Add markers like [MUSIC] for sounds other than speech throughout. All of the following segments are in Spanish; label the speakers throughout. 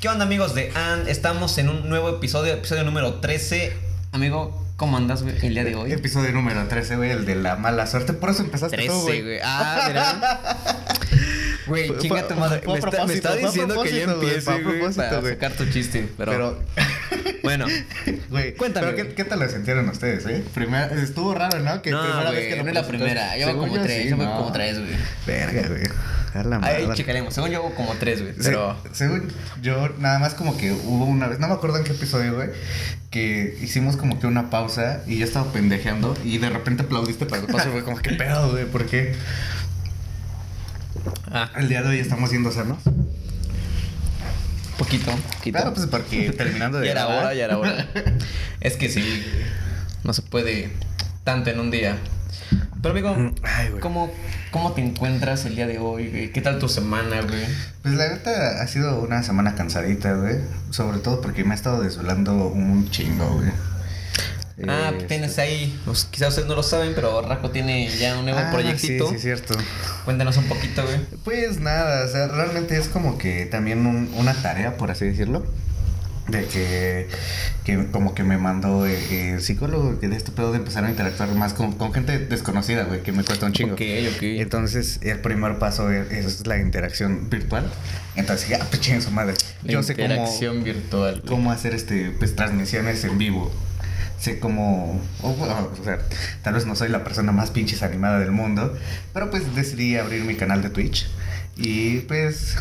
Speaker 1: ¿Qué onda amigos de AND? Estamos en un nuevo episodio, episodio número 13. Amigo, ¿cómo andas güey, el día de hoy?
Speaker 2: Episodio número 13, güey, el de la mala suerte. Por eso empezaste
Speaker 1: 13,
Speaker 2: tú, güey.
Speaker 1: güey. Ah, mira. [LAUGHS] Güey, chinga tu madre. Me está, me está diciendo que ya empiece, güey, para sacar tu chiste. Pero,
Speaker 2: Pero,
Speaker 1: bueno,
Speaker 2: güey, [LAUGHS]
Speaker 1: Cuéntame,
Speaker 2: pero ¿qué. ¿qué tal lo sintieron ustedes, eh? Primera, estuvo raro, ¿no? Que
Speaker 1: no,
Speaker 2: primera
Speaker 1: güey,
Speaker 2: vez que lo
Speaker 1: no es la primera. Yo voy como tres,
Speaker 2: sí,
Speaker 1: yo voy
Speaker 2: no.
Speaker 1: como tres, güey.
Speaker 2: Verga, güey. A la
Speaker 1: Ahí checaremos. Según yo, hago como tres, güey. Pero.
Speaker 2: según yo, nada más como que hubo una vez, no me acuerdo en qué episodio, güey, que hicimos como que una pausa y yo estaba pendejeando y de repente aplaudiste para el paso, güey, como que pedo, güey, porque
Speaker 1: Ah,
Speaker 2: el día de hoy estamos siendo sanos.
Speaker 1: Poquito, poquito.
Speaker 2: Claro, pues porque [LAUGHS] terminando de
Speaker 1: Ya era hora, ya era hora. es que sí, no se puede tanto en un día. Pero amigo,
Speaker 2: Ay, güey.
Speaker 1: ¿cómo, ¿cómo te encuentras el día de hoy? güey? ¿Qué tal tu semana, güey?
Speaker 2: Pues la neta ha sido una semana cansadita, güey. Sobre todo porque me ha estado desvelando un chingo, güey.
Speaker 1: Ah,
Speaker 2: Eh,
Speaker 1: tienes ahí, pues, quizás ustedes no lo saben, pero Raco tiene ya un nuevo
Speaker 2: ah,
Speaker 1: proyectito.
Speaker 2: Sí, sí, cierto.
Speaker 1: Cuéntanos un poquito, güey.
Speaker 2: Pues nada, o sea, realmente es como que también un- una tarea, por así decirlo. De que, que como que me mandó eh, el psicólogo que de este pedo de empezar a interactuar más con, con gente desconocida, güey, que me cuesta un chingo.
Speaker 1: Ok, ok.
Speaker 2: Entonces, el primer paso es, es la interacción virtual. Entonces, ya, pues su madre.
Speaker 1: La
Speaker 2: Yo sé cómo,
Speaker 1: interacción virtual.
Speaker 2: cómo hacer este pues transmisiones en vivo. Sé cómo, o, sea, tal vez no soy la persona más pinches animada del mundo, pero pues decidí abrir mi canal de Twitch y pues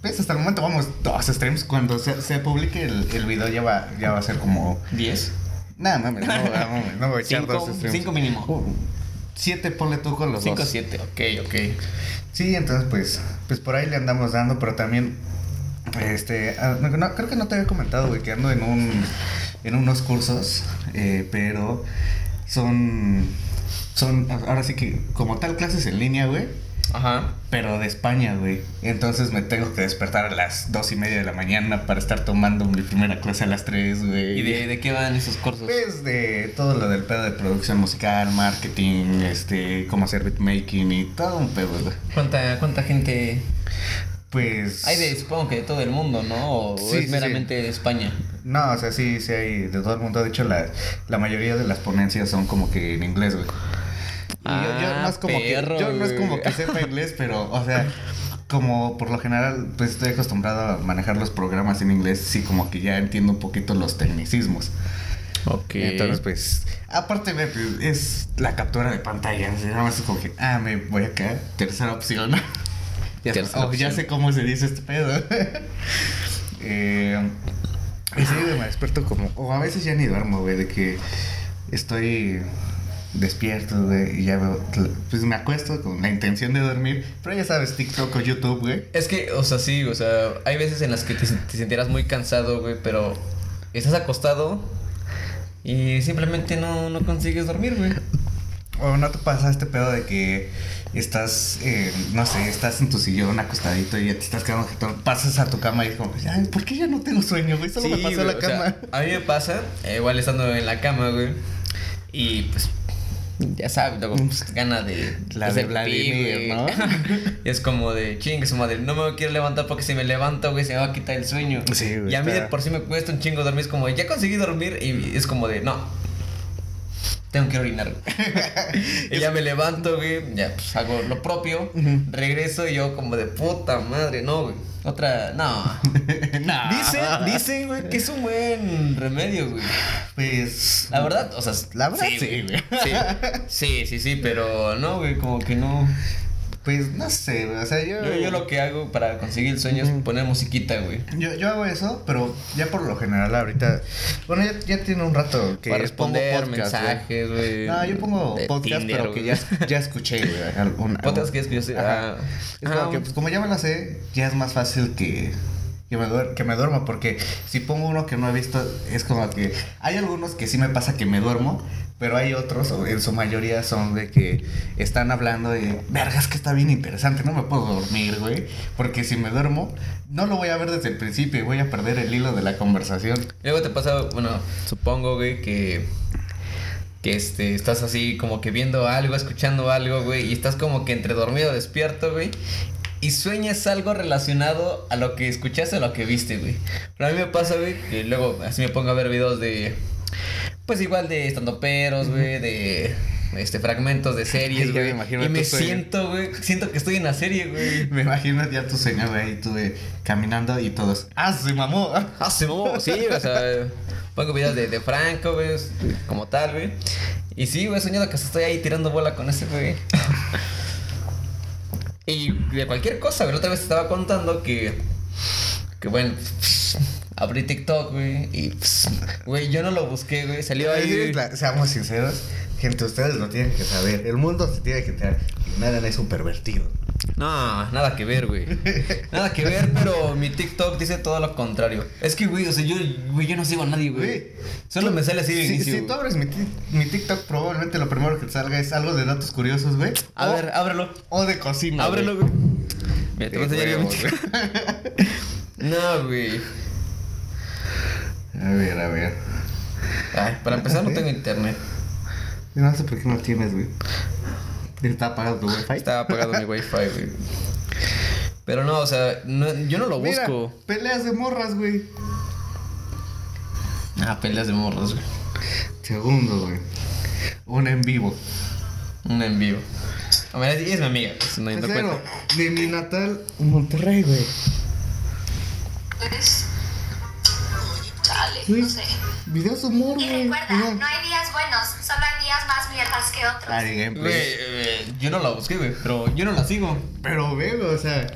Speaker 2: pues hasta el momento vamos dos streams cuando se, se publique el, el video ya va ya va a ser como
Speaker 1: ¿Diez?
Speaker 2: nada mames, no, no, no voy a echar
Speaker 1: Cinco,
Speaker 2: dos streams.
Speaker 1: cinco mínimo.
Speaker 2: Uh, siete ponle tú con los
Speaker 1: Cinco,
Speaker 2: dos.
Speaker 1: siete, ok, ok.
Speaker 2: Sí, entonces pues, pues por ahí le andamos dando, pero también, este, ah, no, creo que no te había comentado, güey, que ando en un, en unos cursos, eh, pero son, son, ahora sí que como tal clases en línea, güey,
Speaker 1: Ajá.
Speaker 2: pero de España, güey. Entonces me tengo que despertar a las dos y media de la mañana para estar tomando mi primera clase a las tres, güey.
Speaker 1: ¿Y de, de qué van esos cursos?
Speaker 2: Pues de todo lo del pedo de producción musical, marketing, este, cómo hacer beatmaking y todo un pedo, güey.
Speaker 1: ¿Cuánta, ¿Cuánta gente
Speaker 2: Pues.
Speaker 1: hay de, supongo que de todo el mundo, ¿no? ¿O
Speaker 2: Sí,
Speaker 1: es
Speaker 2: sí,
Speaker 1: meramente de España?
Speaker 2: No, o sea, sí, sí hay de todo el mundo. De hecho, la, la mayoría de las ponencias son como que en inglés, güey. Y yo, yo
Speaker 1: Ah,
Speaker 2: no es como
Speaker 1: perro,
Speaker 2: que. Yo no es como que sepa inglés, pero, o sea. Como por lo general, pues estoy acostumbrado a manejar los programas en inglés, sí, como que ya entiendo un poquito los tecnicismos.
Speaker 1: Ok.
Speaker 2: Entonces, pues, aparte, güey, pues, es la captura de pantalla. Nada más es como que, ah, me voy acá, tercera opción. Ya, oh, ya sé cómo se dice este pedo. [LAUGHS] eh, y sí, me despierto como, o a veces ya ni duermo, güey, de que estoy despierto, güey, y ya veo, pues me acuesto con la intención de dormir, pero ya sabes, TikTok o YouTube, güey.
Speaker 1: Es que, o sea, sí, o sea, hay veces en las que te, te sentirás muy cansado, güey, pero estás acostado y simplemente no, no consigues dormir, güey.
Speaker 2: O no te pasa este pedo de que estás, eh, no sé, estás en tu sillón acostadito y ya te estás quedando jetón, pasas a tu cama y es como, ay, ¿por qué ya no tengo sueño, güey? Solo me pasó
Speaker 1: güey,
Speaker 2: la
Speaker 1: o sea,
Speaker 2: cama.
Speaker 1: a mí me pasa, eh, igual estando en la cama, güey, y pues, ya sabes, luego pues, gana de...
Speaker 2: La de Vladimir, ¿no? [LAUGHS]
Speaker 1: y es como de, chingue su madre, no me quiero levantar porque si me levanto, güey, se me va a quitar el sueño.
Speaker 2: Sí, güey,
Speaker 1: Y a mí de por sí me cuesta un chingo dormir, es como, ya conseguí dormir y es como de, no. Tengo que orinar. [LAUGHS] y ya me levanto, güey. Ya pues hago lo propio. Regreso y yo como de puta madre, no, güey. Otra, no. [LAUGHS]
Speaker 2: Nah.
Speaker 1: Dicen, dicen, güey, que es un buen remedio, güey.
Speaker 2: Pues.
Speaker 1: La verdad, o sea,
Speaker 2: La verdad, sí, güey.
Speaker 1: Sí, sí, sí, sí, pero no, güey, como que no.
Speaker 2: Pues no sé, güey. O sea, yo.
Speaker 1: Yo, yo lo que hago para conseguir el sueño es poner musiquita, güey.
Speaker 2: Yo, yo hago eso, pero ya por lo general ahorita. Bueno, ya, ya tiene un rato que
Speaker 1: para
Speaker 2: pongo
Speaker 1: responder
Speaker 2: podcast, güey.
Speaker 1: mensajes, güey.
Speaker 2: No, yo pongo podcast,
Speaker 1: Tinder,
Speaker 2: pero que ya, ya escuché, güey. [LAUGHS]
Speaker 1: Podcast que escuché. Ah,
Speaker 2: Es
Speaker 1: ah,
Speaker 2: como que, pues como ya me lo sé, ya es más fácil que, que, me duer- que me duerma, porque si pongo uno que no he visto, es como que hay algunos que sí me pasa que me duermo, pero hay otros, en su mayoría son de que están hablando de, vergas que está bien interesante, no me puedo dormir, güey, porque si me duermo, no lo voy a ver desde el principio y voy a perder el hilo de la conversación.
Speaker 1: Luego te pasa, bueno, supongo, güey, que. Que este, estás así como que viendo algo, escuchando algo, güey, y estás como que entre dormido despierto, güey. y sueñas algo relacionado a lo que escuchaste, a lo que viste, güey. Pero a mí me pasa, güey, que luego así me pongo a ver videos de, pues igual de estando peros, güey, de este fragmentos de series, güey. y me
Speaker 2: sueño.
Speaker 1: siento, güey, siento que estoy en la serie, güey. [LAUGHS]
Speaker 2: Me imagino ya tu señor, güey, y tú eh, caminando y todos. ¡Ah, se mamó! [LAUGHS]
Speaker 1: Ah, se mamó, sí, o sea, pongo videos de, de Franco, güey, como tal, güey. Y sí, güey, he soñado que estoy ahí tirando bola con ese, güey. [LAUGHS] Y de cualquier cosa, güey. La otra vez te estaba contando que. Que bueno. Abrí TikTok, güey. Y. Güey, yo no lo busqué, güey. Salió ahí.
Speaker 2: La- Seamos sinceros, gente, ustedes lo tienen que saber. El mundo se tiene que enterar. Nada es un pervertido.
Speaker 1: No, nada que ver, güey. Nada que ver, pero mi TikTok dice todo lo contrario. Es que, güey, o sea, yo, güey, yo no sigo a nadie, güey. Solo me sale así de
Speaker 2: si,
Speaker 1: inicio.
Speaker 2: Si tú abres mi, mi TikTok, probablemente lo primero que te salga es algo de datos curiosos, güey.
Speaker 1: A
Speaker 2: o,
Speaker 1: ver, ábrelo.
Speaker 2: O de cocina.
Speaker 1: Ábrelo, güey. Mira, te voy a enseñar. [LAUGHS] No, güey.
Speaker 2: A ver, a ver.
Speaker 1: Ay, para empezar no tengo internet.
Speaker 2: Yo no sé por qué no tienes, güey. Está apagado tu wifi.
Speaker 1: Estaba apagado mi [LAUGHS] wifi, güey. Pero no, o sea, no- yo no lo
Speaker 2: Mira,
Speaker 1: busco.
Speaker 2: peleas de morras, güey.
Speaker 1: Ah, peleas de morros, güey.
Speaker 2: Segundo, güey. Una en vivo.
Speaker 1: Un en vivo. A ver, ella es mi amiga, pues, no hay
Speaker 2: Tercero, de mi natal Monterrey, güey.
Speaker 3: No sé.
Speaker 2: Videos de humor,
Speaker 3: Y recuerda, no hay días buenos, solo hay días más mierdas que otros.
Speaker 1: Eh, yo no la busqué, güey, pero yo no la sigo.
Speaker 2: Pero ve, güey, o sea.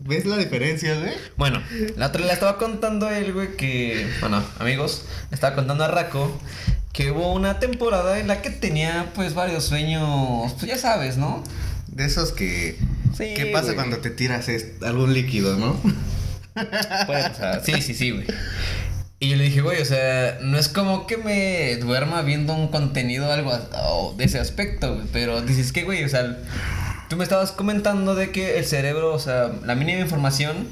Speaker 2: ¿Ves la diferencia, güey?
Speaker 1: Bueno, la otra le estaba contando a él, güey, que. Bueno, amigos, le estaba contando a Raco que hubo una temporada en la que tenía, pues, varios sueños. Pues ya sabes, ¿no?
Speaker 2: De esos que.
Speaker 1: Sí,
Speaker 2: ¿Qué pasa
Speaker 1: güey.
Speaker 2: cuando te tiras es- algún líquido, no?
Speaker 1: Pues, o sea, sí, sí, sí, güey. Y yo le dije, güey, o sea, no es como que me duerma viendo un contenido algo a- o de ese aspecto, güey. Pero dices que, güey, o sea, tú me estabas comentando de que el cerebro, o sea, la mínima información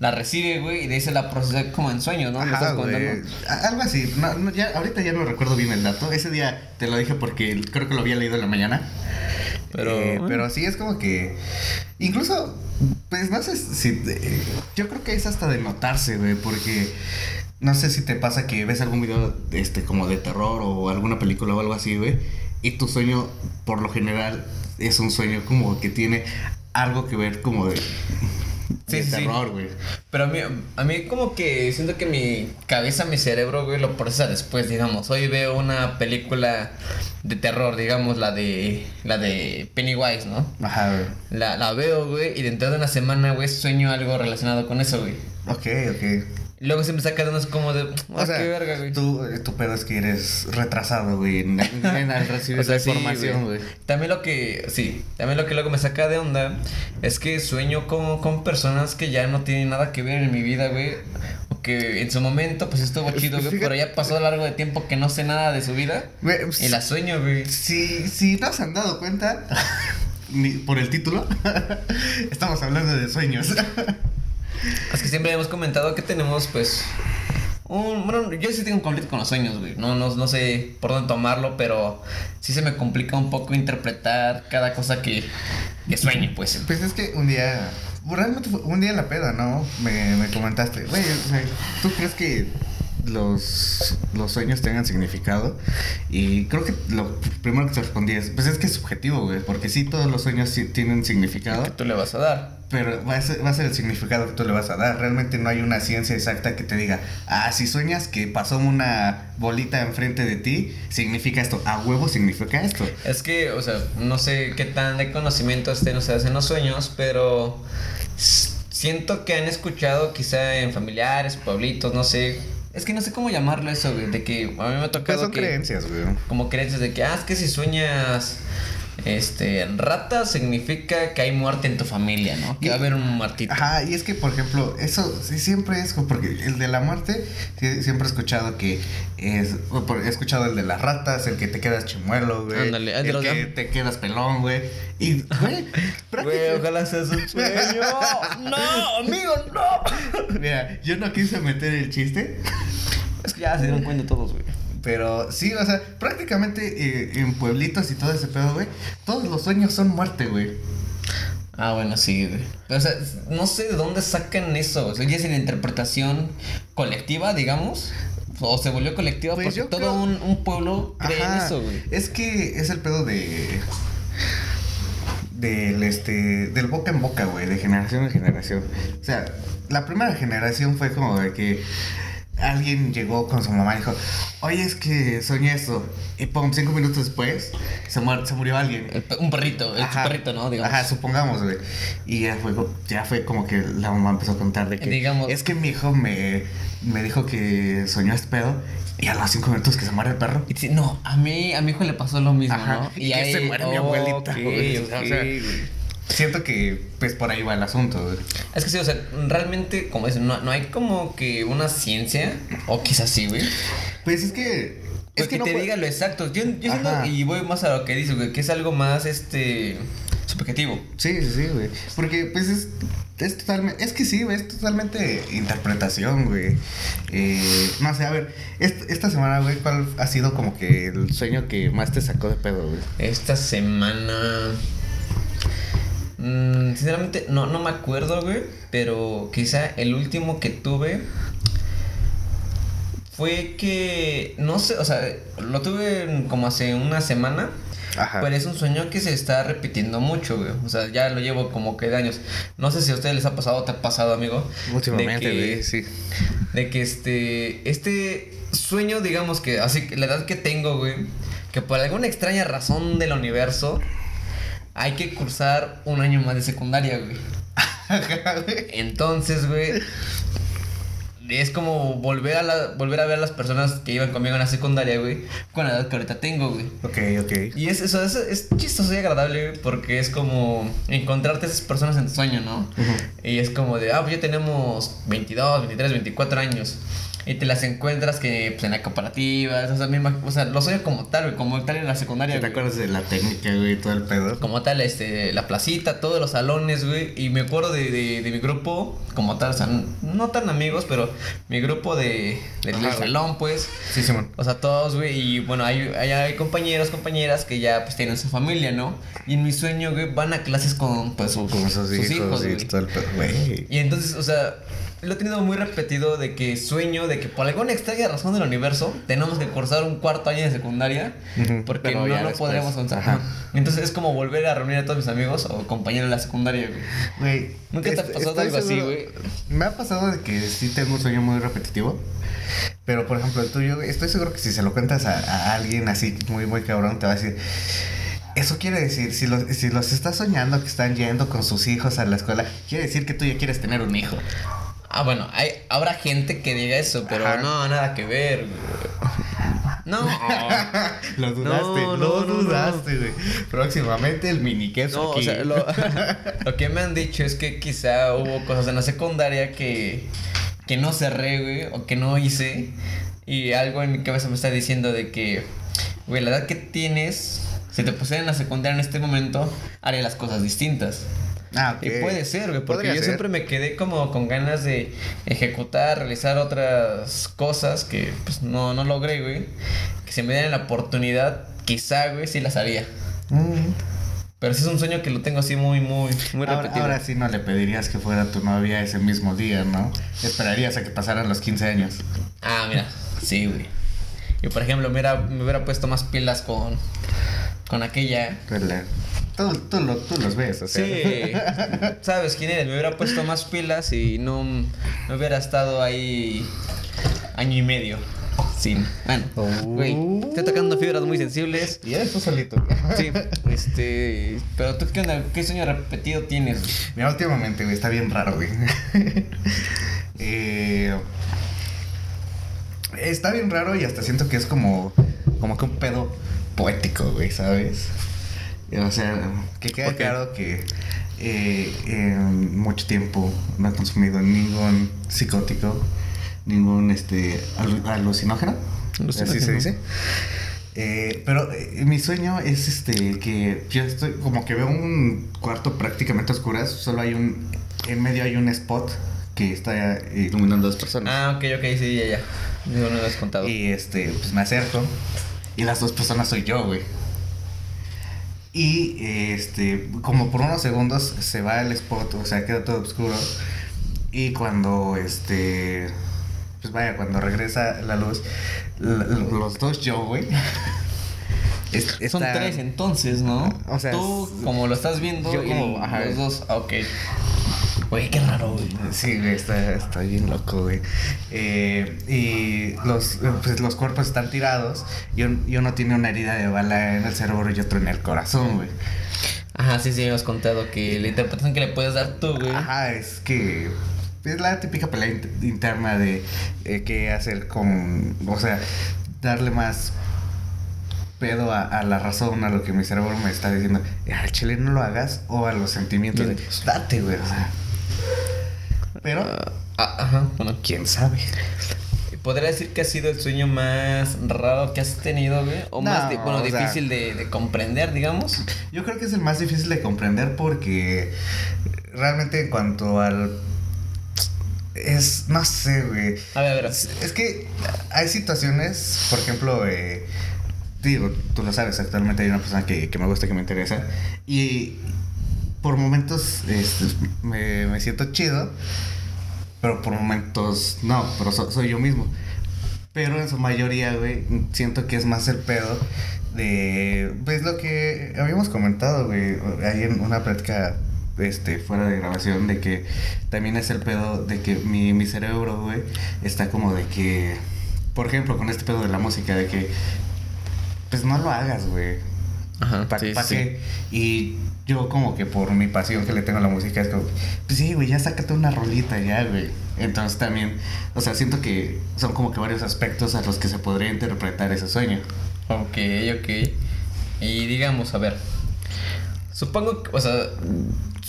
Speaker 1: la recibe, güey, y de ahí se la procesa como en sueños, ¿no?
Speaker 2: Ajá,
Speaker 1: estás
Speaker 2: Algo así. No, no, ya, ahorita ya no recuerdo bien el dato. Ese día te lo dije porque creo que lo había leído en la mañana.
Speaker 1: Pero,
Speaker 2: Eh,
Speaker 1: bueno.
Speaker 2: pero sí es como que. Incluso, pues no sé si. eh, yo creo que es hasta de notarse, güey, porque. No sé si te pasa que ves algún video este, como de terror o alguna película o algo así, güey. Y tu sueño, por lo general, es un sueño como que tiene algo que ver como de.
Speaker 1: Sí, sí,
Speaker 2: terror, güey.
Speaker 1: Pero a mí, a mí como que siento que mi cabeza, mi cerebro, güey, lo procesa después, digamos. Hoy veo una película de terror, digamos, la de la de Pennywise, ¿no?
Speaker 2: Ajá, güey.
Speaker 1: La, la veo, güey, y dentro de una semana, güey, sueño algo relacionado con eso, güey.
Speaker 2: Ok, ok.
Speaker 1: Y luego siempre saca de unos como de, ah,
Speaker 2: O sea,
Speaker 1: qué verga, güey.
Speaker 2: tú, eh, tu pedo es que eres retrasado, güey, en, en al recibir [LAUGHS]
Speaker 1: O sea,
Speaker 2: la
Speaker 1: sí,
Speaker 2: información, güey.
Speaker 1: También lo que, sí, también lo que luego me saca de onda es que sueño con, con personas que ya no tienen nada que ver en mi vida, güey. O que en su momento, pues estuvo chido, güey,
Speaker 2: Fíjate-
Speaker 1: pero ya pasó a lo largo de tiempo que no sé nada de su vida.
Speaker 2: Güey,
Speaker 1: Y la sueño, güey.
Speaker 2: Si, si no se han dado cuenta, [LAUGHS] ni- por el título, [LAUGHS] estamos hablando de sueños.
Speaker 1: Es que siempre hemos comentado que tenemos, pues. Un, bueno, yo sí tengo un conflicto con los sueños, güey. No, no, no sé por dónde tomarlo, pero sí se me complica un poco interpretar cada cosa que, que sueño, pues.
Speaker 2: Pues es que un día, realmente fue un día en la peda, ¿no? Me, me comentaste, güey, ¿tú crees que los, los sueños tengan significado? Y creo que lo primero que te respondí es, pues es que es subjetivo, güey, porque sí, todos los sueños sí tienen significado.
Speaker 1: Que tú le vas a dar.
Speaker 2: Pero va a, ser, va a ser el significado que tú le vas a dar. Realmente no hay una ciencia exacta que te diga, ah, si sueñas que pasó una bolita enfrente de ti, significa esto. A huevo significa esto.
Speaker 1: Es que, o sea, no sé qué tan de conocimiento estén ustedes en los sueños, pero siento que han escuchado quizá en familiares, pueblitos, no sé. Es que no sé cómo llamarlo eso, güey, de que a mí me ha
Speaker 2: Pues
Speaker 1: tocado
Speaker 2: son
Speaker 1: que
Speaker 2: creencias, güey.
Speaker 1: como creencias de que ah, es que si sueñas este rata significa que hay muerte en tu familia, ¿no? Que va a haber un muertito.
Speaker 2: Ajá, y es que, por ejemplo, eso sí siempre es, porque el de la muerte, sí, siempre he escuchado que es, he escuchado el de las ratas, el que te quedas chimuelo, güey.
Speaker 1: Ándale, el
Speaker 2: que te quedas pelón, güey. Y, güey, [LAUGHS]
Speaker 1: ojalá seas un sueño. [LAUGHS] No, amigo, no.
Speaker 2: Mira, yo no quise meter el chiste,
Speaker 1: Es que ya se dieron cuenta todos, güey.
Speaker 2: Pero sí, o sea, prácticamente eh, en pueblitos y todo ese pedo, güey, todos los sueños son muerte, güey.
Speaker 1: Ah, bueno, sí, güey. Pero, o sea, no sé de dónde sacan eso. O sea, ya es en interpretación colectiva, digamos. O se volvió colectiva
Speaker 2: Pues
Speaker 1: porque todo
Speaker 2: creo-
Speaker 1: un, un pueblo cree en eso, güey.
Speaker 2: Es que es el pedo de. Del este. Del boca en boca, güey. De generación en generación. O sea, la primera generación fue como de que. Alguien llegó con su mamá y dijo, oye, es que soñé esto. Y pum, cinco minutos después, se, muer- se murió alguien.
Speaker 1: Un perrito, el
Speaker 2: Ajá.
Speaker 1: perrito, ¿no? Digamos.
Speaker 2: Ajá, supongamos, güey. Y ya fue, ya fue como que la mamá empezó a contar de que.
Speaker 1: Digamos-
Speaker 2: Es que mi hijo me, me dijo que soñó este pedo. Y a los cinco minutos que se muere el perro.
Speaker 1: Y dice, no, a mí, a mi hijo le pasó lo mismo,
Speaker 2: Ajá,
Speaker 1: ¿no?
Speaker 2: y que se muere mi abuelita,
Speaker 1: ok,
Speaker 2: güey, o sea. Siento que, pues, por ahí va el asunto, güey.
Speaker 1: Es que sí, o sea, realmente, como dicen, no, no hay como que una ciencia, o quizás sí, güey.
Speaker 2: Pues es que.
Speaker 1: Pues
Speaker 2: Es
Speaker 1: que,
Speaker 2: que no
Speaker 1: te
Speaker 2: puede-
Speaker 1: diga lo exacto. Yo, yo siento, y voy más a lo que dices, güey, que es algo más, este, subjetivo.
Speaker 2: Sí, sí, sí, güey. Porque, pues, es. Es totalmente. Es que sí, güey. Es totalmente interpretación, güey. Eh, no sé, a ver. est- esta semana, güey, ¿cuál ha sido como que el sueño que más te sacó de pedo, güey?
Speaker 1: Esta semana. Mm, sinceramente, no, no me acuerdo, güey. Pero quizá el último que tuve. Fue que. No sé, o sea, lo tuve como hace una semana.
Speaker 2: Ajá.
Speaker 1: Pero es un sueño que se está repitiendo mucho, güey. O sea, ya lo llevo como que de años. No sé si a ustedes les ha pasado o te ha pasado, amigo.
Speaker 2: Últimamente,
Speaker 1: de que-
Speaker 2: güey, sí.
Speaker 1: de que este este sueño, digamos que así que la edad que tengo, güey, que por alguna extraña razón del universo hay que cursar un año más de secundaria, güey. [LAUGHS] Entonces, güey, es como volver a la, volver a ver a las personas que iban conmigo en la secundaria, güey, con la edad que ahorita tengo, güey.
Speaker 2: Ok, ok.
Speaker 1: Y es eso, es, es chistoso y agradable güey, porque es como encontrarte a esas personas en tu sueño, ¿no?
Speaker 2: Ujú.
Speaker 1: Y es como de, ah, pues ya tenemos 22, 23, 24 años. Y te las encuentras que pues, en la comparativa, esas mismas, o sea, lo sueño como tal, güey, como tal en la secundaria.
Speaker 2: ¿Te acuerdas de la técnica, güey, todo el pedo?
Speaker 1: Como tal, este, la placita, todos los salones, güey. Y me acuerdo de, de, de mi grupo, como tal, o sea, no tan amigos, pero mi grupo de, del salón, pues.
Speaker 2: Sí, Simón.
Speaker 1: O sea, todos, güey, y bueno, hay, hay, hay compañeros, compañeras que ya pues tienen su familia, ¿no? Y en mi sueño, güey, van a clases con pues sus,
Speaker 2: sus hijos, y todo el pedo, güey.
Speaker 1: Y entonces, o sea, lo he tenido muy repetido de que sueño de que por alguna extraña razón del universo tenemos que cursar un cuarto año de secundaria porque
Speaker 2: pero
Speaker 1: no lo podríamos avanzar.
Speaker 2: ajá.
Speaker 1: Entonces es como volver a reunir a todos mis amigos o compañeros de la secundaria, güey.
Speaker 2: Güey.
Speaker 1: ¿Nunca te ha
Speaker 2: est-
Speaker 1: pasado algo así, güey?
Speaker 2: Me ha pasado de que sí tengo un sueño muy repetitivo. Pero, por ejemplo, el tuyo, estoy seguro que si se lo cuentas a, a alguien así muy, muy cabrón, te va a decir... Eso quiere decir, si los, si los estás soñando que están yendo con sus hijos a la escuela, quiere decir que tú ya quieres tener un hijo.
Speaker 1: Ah, bueno, hay, habrá gente que diga eso, pero
Speaker 2: Ajá.
Speaker 1: no, nada que ver, güey. No. [LAUGHS]
Speaker 2: Lo dudaste,
Speaker 1: No,
Speaker 2: lo
Speaker 1: no,
Speaker 2: dudaste, güey. Próximamente el mini queso
Speaker 1: No,
Speaker 2: aquí.
Speaker 1: o sea, lo, [LAUGHS] lo que me han dicho es que quizá hubo cosas en la secundaria que, que no cerré, güey, o que no hice. Y algo en mi cabeza me está diciendo de que, güey, la edad que tienes, si te pusieran en la secundaria en este momento, haría las cosas distintas.
Speaker 2: Ah, ok.
Speaker 1: Y puede ser, güey, porque
Speaker 2: Podría
Speaker 1: yo
Speaker 2: ser.
Speaker 1: siempre me quedé como con ganas de ejecutar, realizar otras cosas que pues no, no logré, güey. Que si me dieran la oportunidad, quizá, güey, sí las haría.
Speaker 2: Mm.
Speaker 1: Pero sí es un sueño que lo tengo así muy, muy, muy
Speaker 2: Ahora,
Speaker 1: repetido.
Speaker 2: ahora sí no le pedirías que fuera tu novia ese mismo día, ¿no? Esperarías a que pasaran los 15 años.
Speaker 1: Ah, mira, sí, güey. Y por ejemplo, me hubiera, me hubiera puesto más pilas con, con aquella.
Speaker 2: Tú, tú, lo- tú los ves, o sea.
Speaker 1: Sí, sabes quién eres. Me hubiera puesto más pilas y no, no hubiera estado ahí año y medio. Sin. Bueno, güey, estoy tocando fibras muy sensibles.
Speaker 2: Y eres tú solito.
Speaker 1: Sí, este. Pero tú, ¿qué onda? ¿Qué sueño repetido tienes?
Speaker 2: Mira, últimamente, güey, está bien raro, güey. [LAUGHS] Eh, está bien raro y hasta siento que es como, como que un pedo poético, güey, ¿sabes? O sea, que queda
Speaker 1: ¿Por qué?
Speaker 2: claro que eh, en mucho tiempo no he consumido ningún psicótico, ningún este alu- alucinógeno. Así se
Speaker 1: Alucinógeno.
Speaker 2: dice. Eh, pero eh, mi sueño es este que yo estoy como que veo un cuarto prácticamente a oscuras, solo hay un en medio hay un spot que está eh, iluminando a dos personas.
Speaker 1: Ah, ok, ok, sí, ya, ya. No me lo has contado.
Speaker 2: Y este, pues me acerco y las dos personas soy yo, güey. Y este, como por unos segundos se va el spot, o sea, queda todo oscuro. Y cuando este, pues vaya, cuando regresa la luz, los dos yo, güey. [LAUGHS] es-
Speaker 1: Son tres entonces, ¿no?
Speaker 2: O sea,
Speaker 1: Tú, como lo estás viendo,
Speaker 2: yo
Speaker 1: y
Speaker 2: como- ajá.
Speaker 1: los dos, ah, ok. Güey, qué raro, güey.
Speaker 2: Sí, güey, está, está bien loco, güey. Eh, y los, pues, los cuerpos están tirados y, un- y uno tiene una herida de bala en el cerebro y otro en el corazón, güey.
Speaker 1: Ajá, sí, sí, me has contado que la interpretación que le puedes dar tú, güey.
Speaker 2: Ajá, es que es la típica pelea int- interna de eh, qué hacer con, o sea, darle más pedo a, a la razón, a lo que mi cerebro me está diciendo, al chile no lo hagas, o a los sentimientos de, date, güey, o sea. Pero,
Speaker 1: Ah, ajá, bueno.
Speaker 2: quién sabe.
Speaker 1: ¿Podría decir que ha sido el sueño más raro que has tenido, güey? O
Speaker 2: No,
Speaker 1: más, bueno,
Speaker 2: o sea-
Speaker 1: difícil de, de comprender, digamos.
Speaker 2: Yo creo que es el más difícil de comprender porque realmente en cuanto al... Es, no sé, güey.
Speaker 1: A ver, a ver.
Speaker 2: Es, es que hay situaciones, por ejemplo, eh, digo, tú lo sabes, actualmente hay una persona que, que me gusta, que me interesa, y por momentos este, me, me siento chido, pero por momentos no, pero so- soy yo mismo. Pero en su mayoría, güey, siento que es más el pedo de. Pues lo que habíamos comentado, güey. Hay en una práctica este, fuera de grabación de que también es el pedo de que mi, mi cerebro, güey, está como de que. Por ejemplo, con este pedo de la música, de que. Pues no lo hagas, güey.
Speaker 1: Ajá,
Speaker 2: ¿Para
Speaker 1: sí, sí.
Speaker 2: qué? Y yo como que por mi pasión que le tengo a la música es como, pues sí, güey, ya sácate una rolita ya, güey. Entonces también, o sea, siento que son como que varios aspectos a los que se podría interpretar ese sueño.
Speaker 1: Ok, ok. Y digamos, a ver. Supongo que, o sea,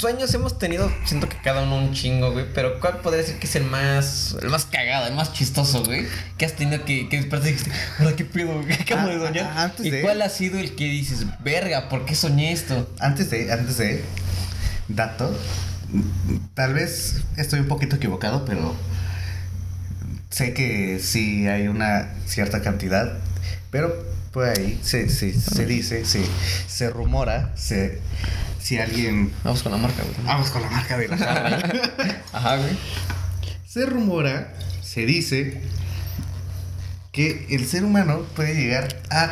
Speaker 1: sueños hemos tenido, siento que cada uno un chingo, güey. Pero ¿cuál podría ser que es el más, el más cagado, el más chistoso, güey? Que has tenido que, que despertar y dijiste, qué pedo, güey, [LAUGHS] ¿qué acabo de
Speaker 2: Ah,
Speaker 1: soñar?
Speaker 2: ah, antes
Speaker 1: ¿Y
Speaker 2: de-
Speaker 1: cuál ha sido el que dices, verga, ¿por qué soñé esto?
Speaker 2: Antes de, antes de, dato, tal vez estoy un poquito equivocado, pero sé que sí hay una cierta cantidad, pero por ahí se, se, se dice, se, se rumora, se, si alguien...
Speaker 1: Vamos con la marca, güey.
Speaker 2: Vamos con la marca de la [LAUGHS] jarra.
Speaker 1: Ajá, güey.
Speaker 2: Se rumora, se dice que el ser humano puede llegar a,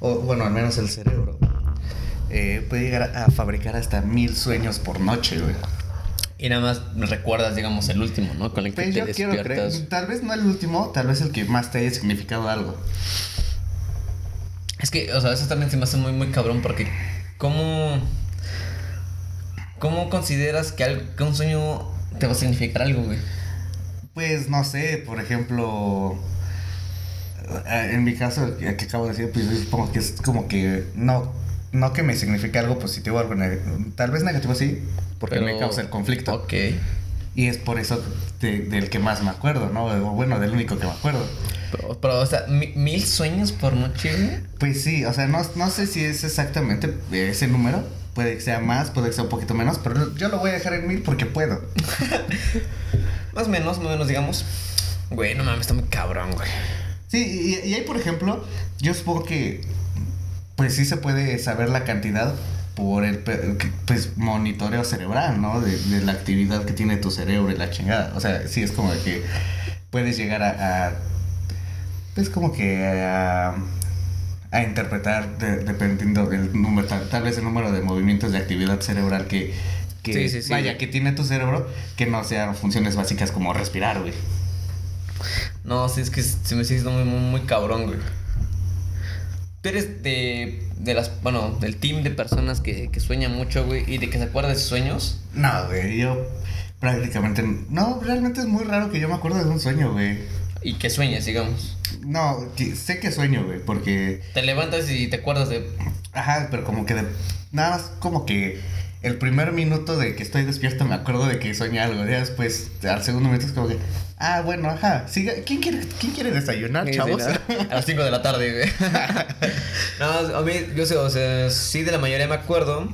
Speaker 2: o bueno, al menos el cerebro, eh, puede llegar a fabricar hasta mil sueños por noche, güey.
Speaker 1: Y nada más recuerdas, digamos, el último, ¿no? Con el que
Speaker 2: Pues
Speaker 1: te
Speaker 2: yo quiero creer,
Speaker 1: despiertas.
Speaker 2: tal vez no el último, tal vez el que más te haya significado algo.
Speaker 1: Es que, o sea, eso también se me hace muy, muy cabrón porque ¿cómo, cómo consideras que, al- que un sueño te va a significar algo, güey?
Speaker 2: Pues no sé, por ejemplo, eh, en mi caso, que acabo de decir, pues yo supongo que es como que no, no que me signifique algo positivo algo negativo. Tal vez negativo sí, porque me causa el conflicto.
Speaker 1: Ok.
Speaker 2: Y es por eso de- del que más me acuerdo, ¿no? O bueno, del único que me acuerdo.
Speaker 1: Pero, pero, o sea, mi- mil sueños por noche.
Speaker 2: Pues sí, o sea, no, no sé si es exactamente ese número. Puede que sea más, puede que sea un poquito menos, pero yo lo voy a dejar en mil porque puedo. [LAUGHS]
Speaker 1: Más o menos, más o menos, digamos. Güey, no mames, está muy cabrón, güey.
Speaker 2: Sí, y, y ahí, por ejemplo, yo supongo que pues sí se puede saber la cantidad por el pues monitoreo cerebral, ¿no? De, de la actividad que tiene tu cerebro y la chingada. O sea, sí es como que puedes llegar a, a pues como que a, a interpretar de- dependiendo del número, tal, tal vez el número de movimientos de actividad cerebral que, que
Speaker 1: Sí, sí, sí.
Speaker 2: vaya, que tiene tu cerebro, que no sean funciones básicas como respirar, güey.
Speaker 1: No, sí, es que se me sigue muy, muy cabrón, güey. Tú eres de, de las, bueno, del team de personas que, que sueñan mucho, güey, y de que se acuerdan de sus sueños.
Speaker 2: No, güey, yo prácticamente... No, realmente es muy raro que yo me acuerde de un sueño, güey.
Speaker 1: Y que sueñas, digamos.
Speaker 2: No, que- sé que sueño, güey, porque...
Speaker 1: Te levantas y te acuerdas de.
Speaker 2: Ajá, pero como que de... Nada más como que el primer minuto de que estoy despierto me acuerdo de que soñé algo. Ya después, al segundo minuto es como que... Ah, bueno, ajá. siga- ¿Quién, quiere, ¿Quién quiere desayunar,
Speaker 1: Sí,
Speaker 2: chavos?
Speaker 1: sí, ¿no? [LAUGHS] A las 5 de la tarde, güey. [LAUGHS] no, a mí, yo sé, o sea, sí de la mayoría me acuerdo.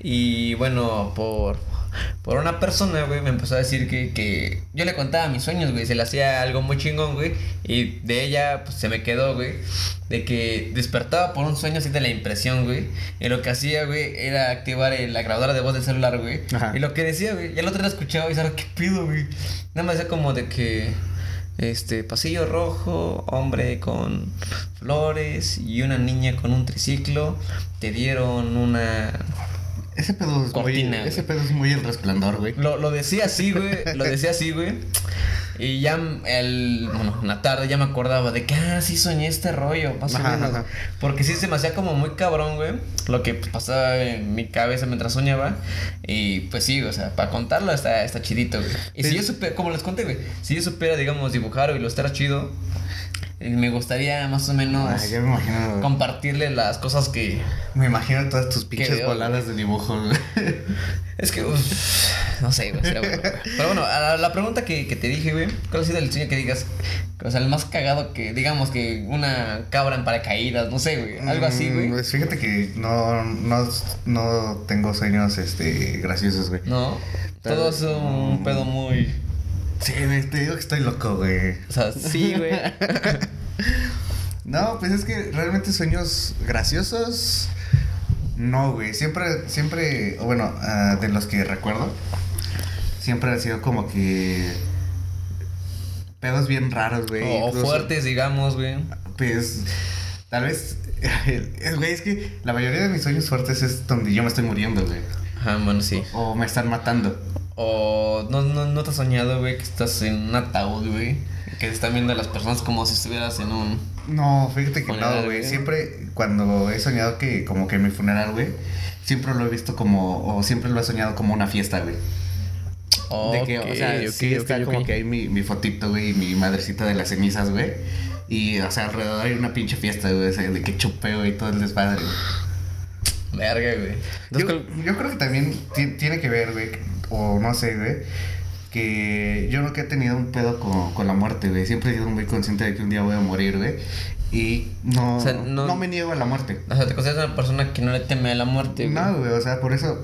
Speaker 1: Y bueno, por, por una persona, güey, me empezó a decir que, que yo le contaba mis sueños, güey, se le hacía algo muy chingón, güey, y de ella, pues se me quedó, güey, de que despertaba por un sueño así de la impresión, güey, y lo que hacía, güey, era activar el- la grabadora de voz del celular, güey, y lo que decía, güey, y el otro día escuchaba y sabes qué pido, güey, nada más decía como de que, este, pasillo rojo, hombre con flores y una niña con un triciclo, te dieron una
Speaker 2: Ese pedo es
Speaker 1: Cortina,
Speaker 2: muy.
Speaker 1: güey.
Speaker 2: Ese pedo es muy el resplandor, güey.
Speaker 1: Lo, lo decía así, güey. Lo decía así, güey. Y ya el, bueno, en la tarde ya me acordaba de que, ah, sí soñé este rollo, más o menos.
Speaker 2: ajá.
Speaker 1: Porque sí se me hacía como muy cabrón, güey. Lo que pues, pasaba en mi cabeza mientras soñaba. Y pues sí, o sea, para contarlo está, está chidito, güey. Y si yo supiera, como les conté, güey, si yo supiera, digamos, dibujar o ilustrar chido, eh, me gustaría más o menos
Speaker 2: Ah, ya me imagino.
Speaker 1: compartirle las cosas que.
Speaker 2: Me imagino todas tus pinches voladas de dibujo. [LAUGHS]
Speaker 1: Es que, uf, no sé, güey, será bueno, güey. Pero bueno, a la, la pregunta que, que te dije, güey, ¿cuál ha sido el sueño que digas? O sea, el más cagado que, digamos, que una cabra en paracaídas, no sé, güey, algo así,
Speaker 2: Mm,
Speaker 1: güey.
Speaker 2: Pues fíjate que no, no, no tengo sueños este, graciosos, güey.
Speaker 1: No,
Speaker 2: Tal-
Speaker 1: todo es un pedo muy.
Speaker 2: Sí, te digo que estoy loco, güey.
Speaker 1: O sea, sí, güey. [LAUGHS]
Speaker 2: No, pues es que realmente sueños graciosos. No, güey. Siempre, siempre, o bueno, ah, de los que recuerdo, siempre han sido como que. pedos bien raros, güey.
Speaker 1: O, o
Speaker 2: Incluso,
Speaker 1: fuertes, digamos, güey.
Speaker 2: Pues, tal vez. [LAUGHS] Güey, es que la mayoría de mis sueños fuertes es donde yo me estoy muriendo, güey.
Speaker 1: Ajá, bueno, sí.
Speaker 2: O me están matando.
Speaker 1: O no, no, no te has soñado, güey, que estás en un ataúd, güey. Que están viendo las personas como si estuvieras en un.
Speaker 2: No, fíjate que
Speaker 1: Funeral,
Speaker 2: no, güey. Siempre, cuando he soñado que, como que mi funeral, güey, siempre lo he visto como, o siempre lo he soñado como una fiesta, güey. de que, o sea,
Speaker 1: Ok,
Speaker 2: sí
Speaker 1: ok,
Speaker 2: está como que hay mi, mi fotito, güey, y mi madrecita de las cenizas, güey. Y, o sea, alrededor hay una pinche fiesta, güey, de que chupeo y todo el desmadre, güey.
Speaker 1: Verga, güey.
Speaker 2: Yo, yo creo que también ti- tiene que ver, güey, o no sé, güey, que yo nunca he tenido un pedo con, con la muerte, güey. Siempre he sido muy consciente de que un día voy a morir, güey. Y no,
Speaker 1: O sea, no-
Speaker 2: no... me niego a la muerte.
Speaker 1: O sea, te consideras una persona que no le teme a la muerte, güey.
Speaker 2: No, güey, o sea, por eso...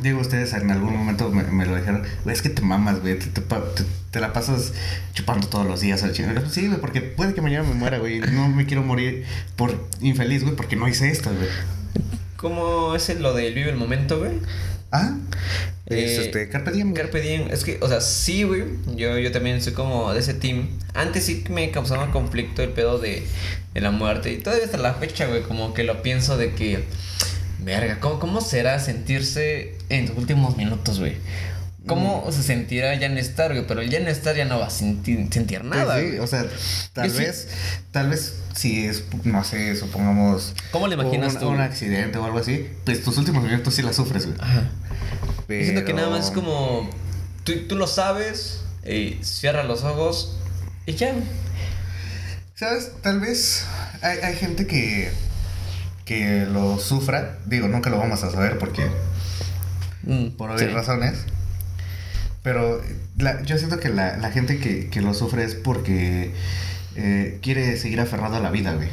Speaker 2: Digo, ustedes en algún momento me, me lo dijeron, güey, es que te mamas, güey, te, te pa- te- te la pasas chupando todos los días al chingado. Sí, güey, porque puede que mañana me muera, güey, no me quiero morir por infeliz, güey, porque no hice esto, güey.
Speaker 1: ¿Cómo es lo del vive el momento, güey?
Speaker 2: Ah, es
Speaker 1: Eh,
Speaker 2: este, Carpe Diem.
Speaker 1: Carpe diem. Es que, o sea, sí, güey. Yo, yo también soy como de ese team. Antes sí me causaba conflicto el pedo de, de la muerte. Y todavía hasta la fecha, güey, como que lo pienso de que. Verga, ¿cómo, cómo será sentirse en tus últimos minutos, güey? ¿Cómo
Speaker 2: Mm.
Speaker 1: se sentirá ya estar, güey? Pero el ya no estar ya no va a sentir, sentir
Speaker 2: Pues
Speaker 1: nada,
Speaker 2: sí, o sea, tal
Speaker 1: Yo sí-
Speaker 2: vez, tal vez si es, no sé, supongamos...
Speaker 1: ¿Cómo le imaginas
Speaker 2: un,
Speaker 1: tú?
Speaker 2: Un accidente o algo así, pues tus últimos minutos sí la sufres, güey.
Speaker 1: Ajá. Yo siento que
Speaker 2: Pero-
Speaker 1: nada más es como. Tú, tú lo sabes, y cierra los ojos y ya.
Speaker 2: ¿Sabes? Tal vez hay, hay gente que, que lo sufra. Digo, nunca lo vamos a saber porque
Speaker 1: Mm,
Speaker 2: por obvias
Speaker 1: sí.
Speaker 2: razones. Pero la- yo siento que la, gente que, que lo sufre es porque eh, quiere seguir aferrado a la vida, güey.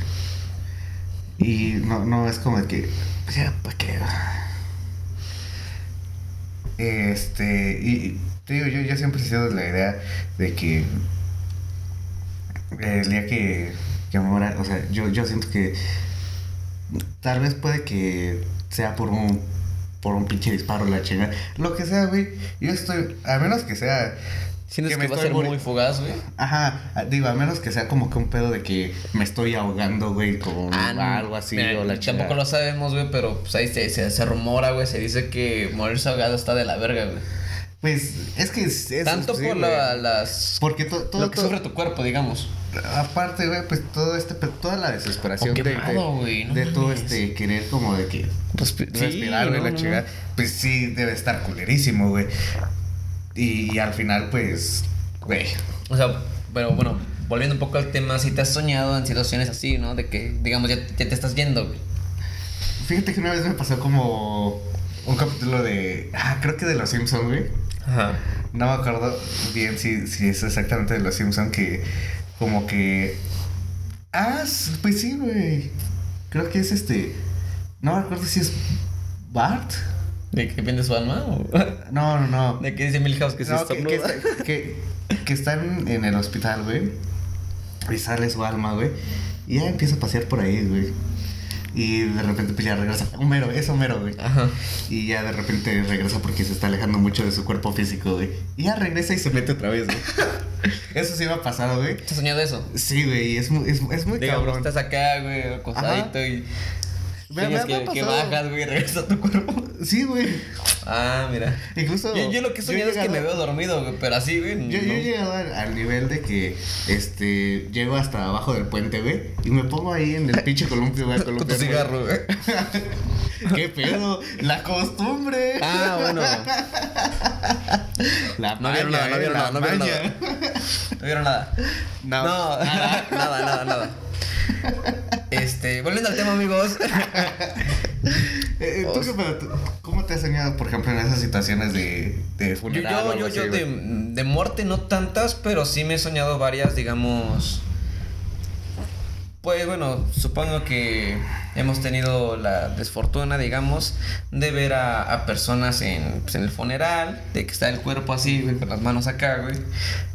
Speaker 2: Y no, no es como que, pues ya, ¿para qué? Este, y te digo, yo, yo siempre he sido de la idea de que el día que, que me o sea, yo, yo siento que tal vez puede que sea por un por un pinche disparo la chingada, lo que sea, güey. Yo estoy, a menos que sea
Speaker 1: Sientes que,
Speaker 2: me
Speaker 1: va a ser muy fugaz, güey.
Speaker 2: Ajá, digo, a menos que sea como que un pedo de que me estoy ahogando, güey, con
Speaker 1: Ah,
Speaker 2: algo así
Speaker 1: Mira,
Speaker 2: o la
Speaker 1: Tampoco lo sabemos, güey, pero pues ahí se, se, se rumora, güey. Se dice que morirse ahogado está de la verga, güey.
Speaker 2: Pues es que es, es-
Speaker 1: Tanto
Speaker 2: sí,
Speaker 1: por la- las.
Speaker 2: porque to- todo,
Speaker 1: lo que
Speaker 2: todo-
Speaker 1: sufre tu cuerpo, digamos.
Speaker 2: aparte, güey, pues todo este pe- toda la desesperación
Speaker 1: O
Speaker 2: de, de,
Speaker 1: quemado, no
Speaker 2: de todo este querer como de que
Speaker 1: sí,
Speaker 2: respirar, güey,
Speaker 1: no,
Speaker 2: la
Speaker 1: no,
Speaker 2: chingada, pues sí debe estar culerísimo, güey. Y, y al final, pues, güey,
Speaker 1: O sea, pero bueno, volviendo un poco al tema, si te has soñado en situaciones así, ¿no? De que, digamos, ya, ya te estás yendo, güey.
Speaker 2: fíjate que una vez me pasó como un capítulo de, ah, creo que de Los Simpsons, güey.
Speaker 1: Ajá.
Speaker 2: No me acuerdo bien si, si es exactamente de Los Simpsons que como que... Ah, pues sí, güey. Creo que es este... No me acuerdo si es Bart
Speaker 1: ¿De que pierde su alma? ¿O [LAUGHS]
Speaker 2: No, no, no.
Speaker 1: de que dice Milhouse que se
Speaker 2: No, que, que,
Speaker 1: estornuda?
Speaker 2: está- que, que están en el hospital, güey. Y sale su alma, güey. Y ya empieza a pasear por ahí, güey. Y de repente pues ya regresa. Homero, es Homero, güey.
Speaker 1: Ajá.
Speaker 2: Y ya de repente regresa porque se está alejando mucho de su cuerpo físico, güey. Y ya regresa y se mete otra vez, güey. [LAUGHS] Eso sí me ha pasado, güey.
Speaker 1: ¿Te has soñado eso?
Speaker 2: Sí, güey, y es es, es muy
Speaker 1: Digamos,
Speaker 2: cabrón.
Speaker 1: estás acá, güey, acosadito y.
Speaker 2: Me- me
Speaker 1: que, que
Speaker 2: pasado.
Speaker 1: bajas, güey, regresas a tu cuerpo.
Speaker 2: Sí, güey.
Speaker 1: Ah, mira.
Speaker 2: Incluso.
Speaker 1: Yo, yo lo que he soñado es que me veo dormido, güey, pero así, güey.
Speaker 2: Yo,
Speaker 1: no.
Speaker 2: yo he llegado al, al nivel de que este llego hasta abajo del puente, güey, y me pongo ahí en el pinche columpio, güey, a [LAUGHS]
Speaker 1: Con tu cigarro, güey. [LAUGHS]
Speaker 2: ¿Qué pedo? La costumbre.
Speaker 1: Ah, bueno.
Speaker 2: La
Speaker 1: No vieron nada, no vieron nada, no vieron nada. ¿No vieron nada?
Speaker 2: No.
Speaker 1: No, [LAUGHS] nada, nada, nada, nada. Este, volviendo al tema, amigos. [LAUGHS]
Speaker 2: Eh, ¿tú qué pedo? ¿Tú- ¿Cómo te has soñado, por ejemplo, en esas situaciones de, de funeral?
Speaker 1: yo, yo, yo de, de muerte no tantas, pero sí me he soñado varias, digamos. Pues bueno, supongo que hemos tenido la desfortuna, digamos, de ver a, a personas en, pues, en el funeral, de que está el cuerpo así, güey, con las manos acá, güey.